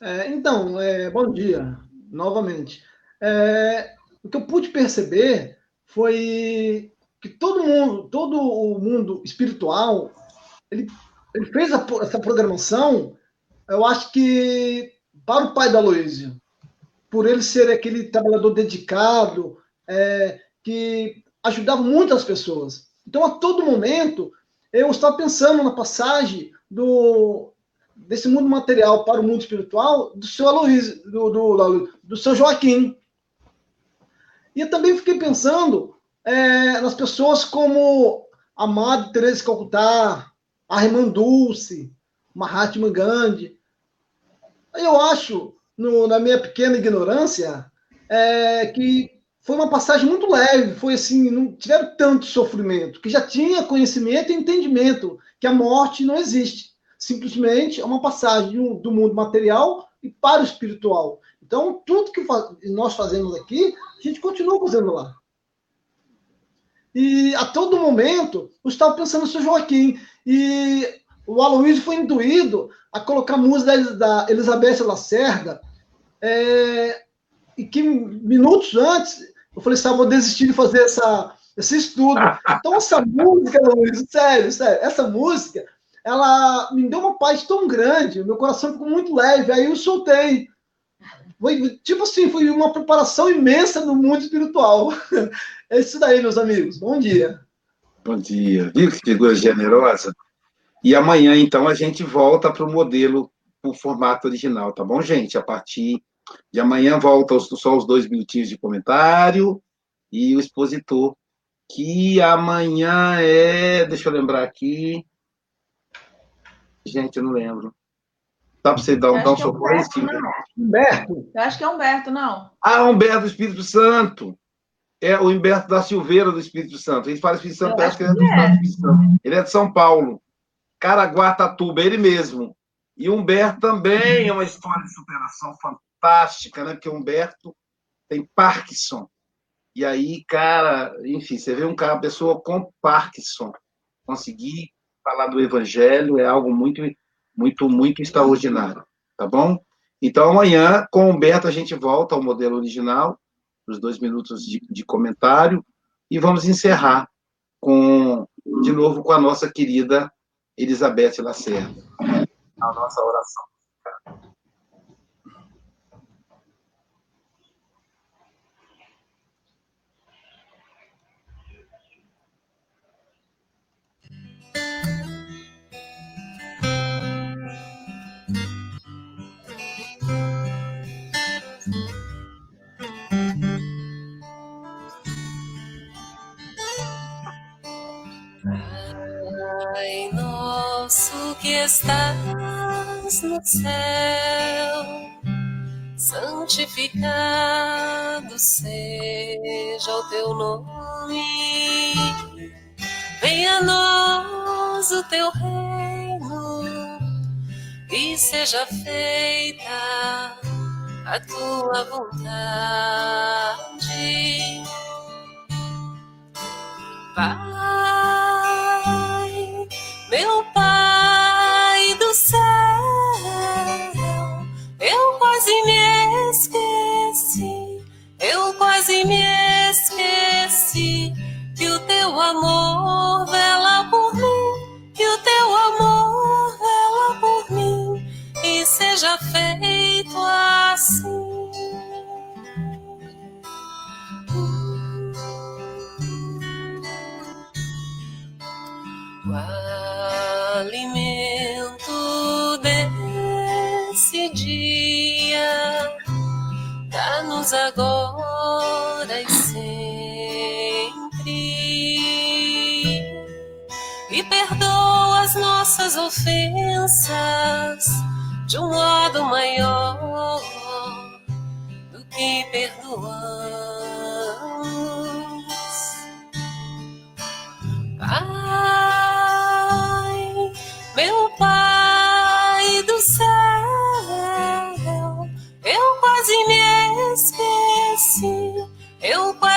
É, então, é, bom dia, novamente. É, o que eu pude perceber foi que todo mundo, todo o mundo espiritual, ele, ele fez a, essa programação, eu acho que para o pai da Aloysio, por ele ser aquele trabalhador dedicado, é, que ajudava muitas pessoas. Então, a todo momento, eu estava pensando na passagem do, desse mundo material para o mundo espiritual do seu Aloysio, do, do, do seu Joaquim. E eu também fiquei pensando é, nas pessoas como a Madre Teresa de Calcutá, a Irmã Dulce, Mahatma Gandhi. Eu acho, no, na minha pequena ignorância, é, que foi uma passagem muito leve, foi assim, não tiveram tanto sofrimento, que já tinha conhecimento e entendimento que a morte não existe. Simplesmente é uma passagem do mundo material e para o espiritual. Então, tudo que nós fazemos aqui, a gente continua fazendo lá. E a todo momento, eu estava pensando no seu Joaquim. E o Aloysio foi intuído a colocar música da Elizabeth Lacerda. É, e que minutos antes, eu falei assim: ah, vou desistir de fazer essa, esse estudo. [LAUGHS] Então, essa música, Aloysio, sério, sério, essa música, ela me deu uma paz tão grande, meu coração ficou muito leve. Aí eu soltei. Foi, tipo assim, foi uma preparação imensa no mundo espiritual. [LAUGHS] É isso daí, meus amigos. Bom dia. Bom dia. Viu que figura generosa? E amanhã, então, a gente volta para o modelo, o formato original, tá bom, gente? A partir de amanhã volta só os dois minutinhos de comentário e o expositor, que amanhã é. Deixa eu lembrar aqui. Gente, eu não lembro. Dá para você dar, um, dar um socorro aí, Humberto? Eu acho que é Humberto, não. Ah, Humberto do Espírito Santo. É o Humberto da Silveira do Espírito Santo. Ele fala Espírito Santo, eu acho que ele é do é. Espírito Santo. Ele é de São Paulo. Caraguatatuba, ele mesmo. E Humberto também é uma história de superação fantástica, né? Porque Humberto tem Parkinson. E aí, cara, enfim, você vê um cara, uma pessoa com Parkinson conseguir falar do evangelho é algo muito muito, muito extraordinário, tá bom? Então, amanhã, com o Humberto, a gente volta ao modelo original, os dois minutos de, de comentário, e vamos encerrar com, de novo, com a nossa querida Elizabeth Lacerda, a nossa oração. Que estás no céu, santificado seja o teu nome. Venha a nós o teu reino e seja feita a tua vontade. Pai, céu, eu quase me esqueci, eu quase me esqueci que o teu amor vela por mim, que o teu amor vela por mim e seja feito assim. Dia, dá-nos agora e sempre, e perdoa as nossas ofensas de um modo maior do que perdoamos.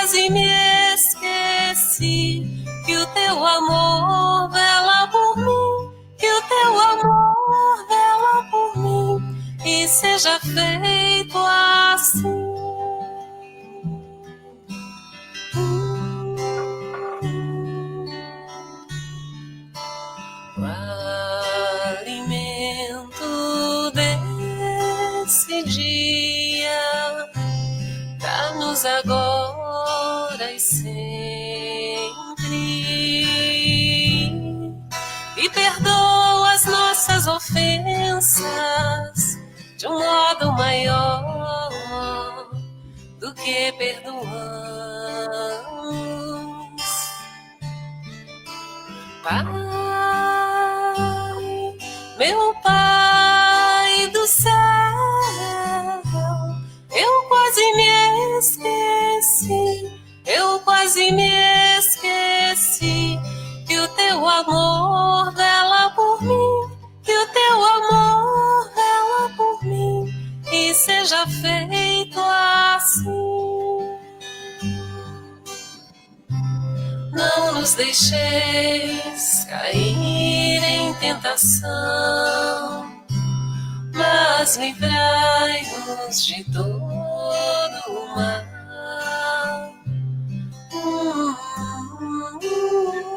Quase me esqueci que o teu amor vela por mim, que o teu amor vela por mim e seja feito assim. Dá-nos agora e sempre e perdoa as nossas ofensas de um modo maior do que perdoamos. Pai, meu Pai do céu, eu quase me esqueci, eu quase me esqueci que o teu amor vela por mim, que o teu amor vela por mim e seja feito assim. Não nos deixeis cair em tentação, mas livrai-nos de todo o mal. Uh, uh, uh. uh.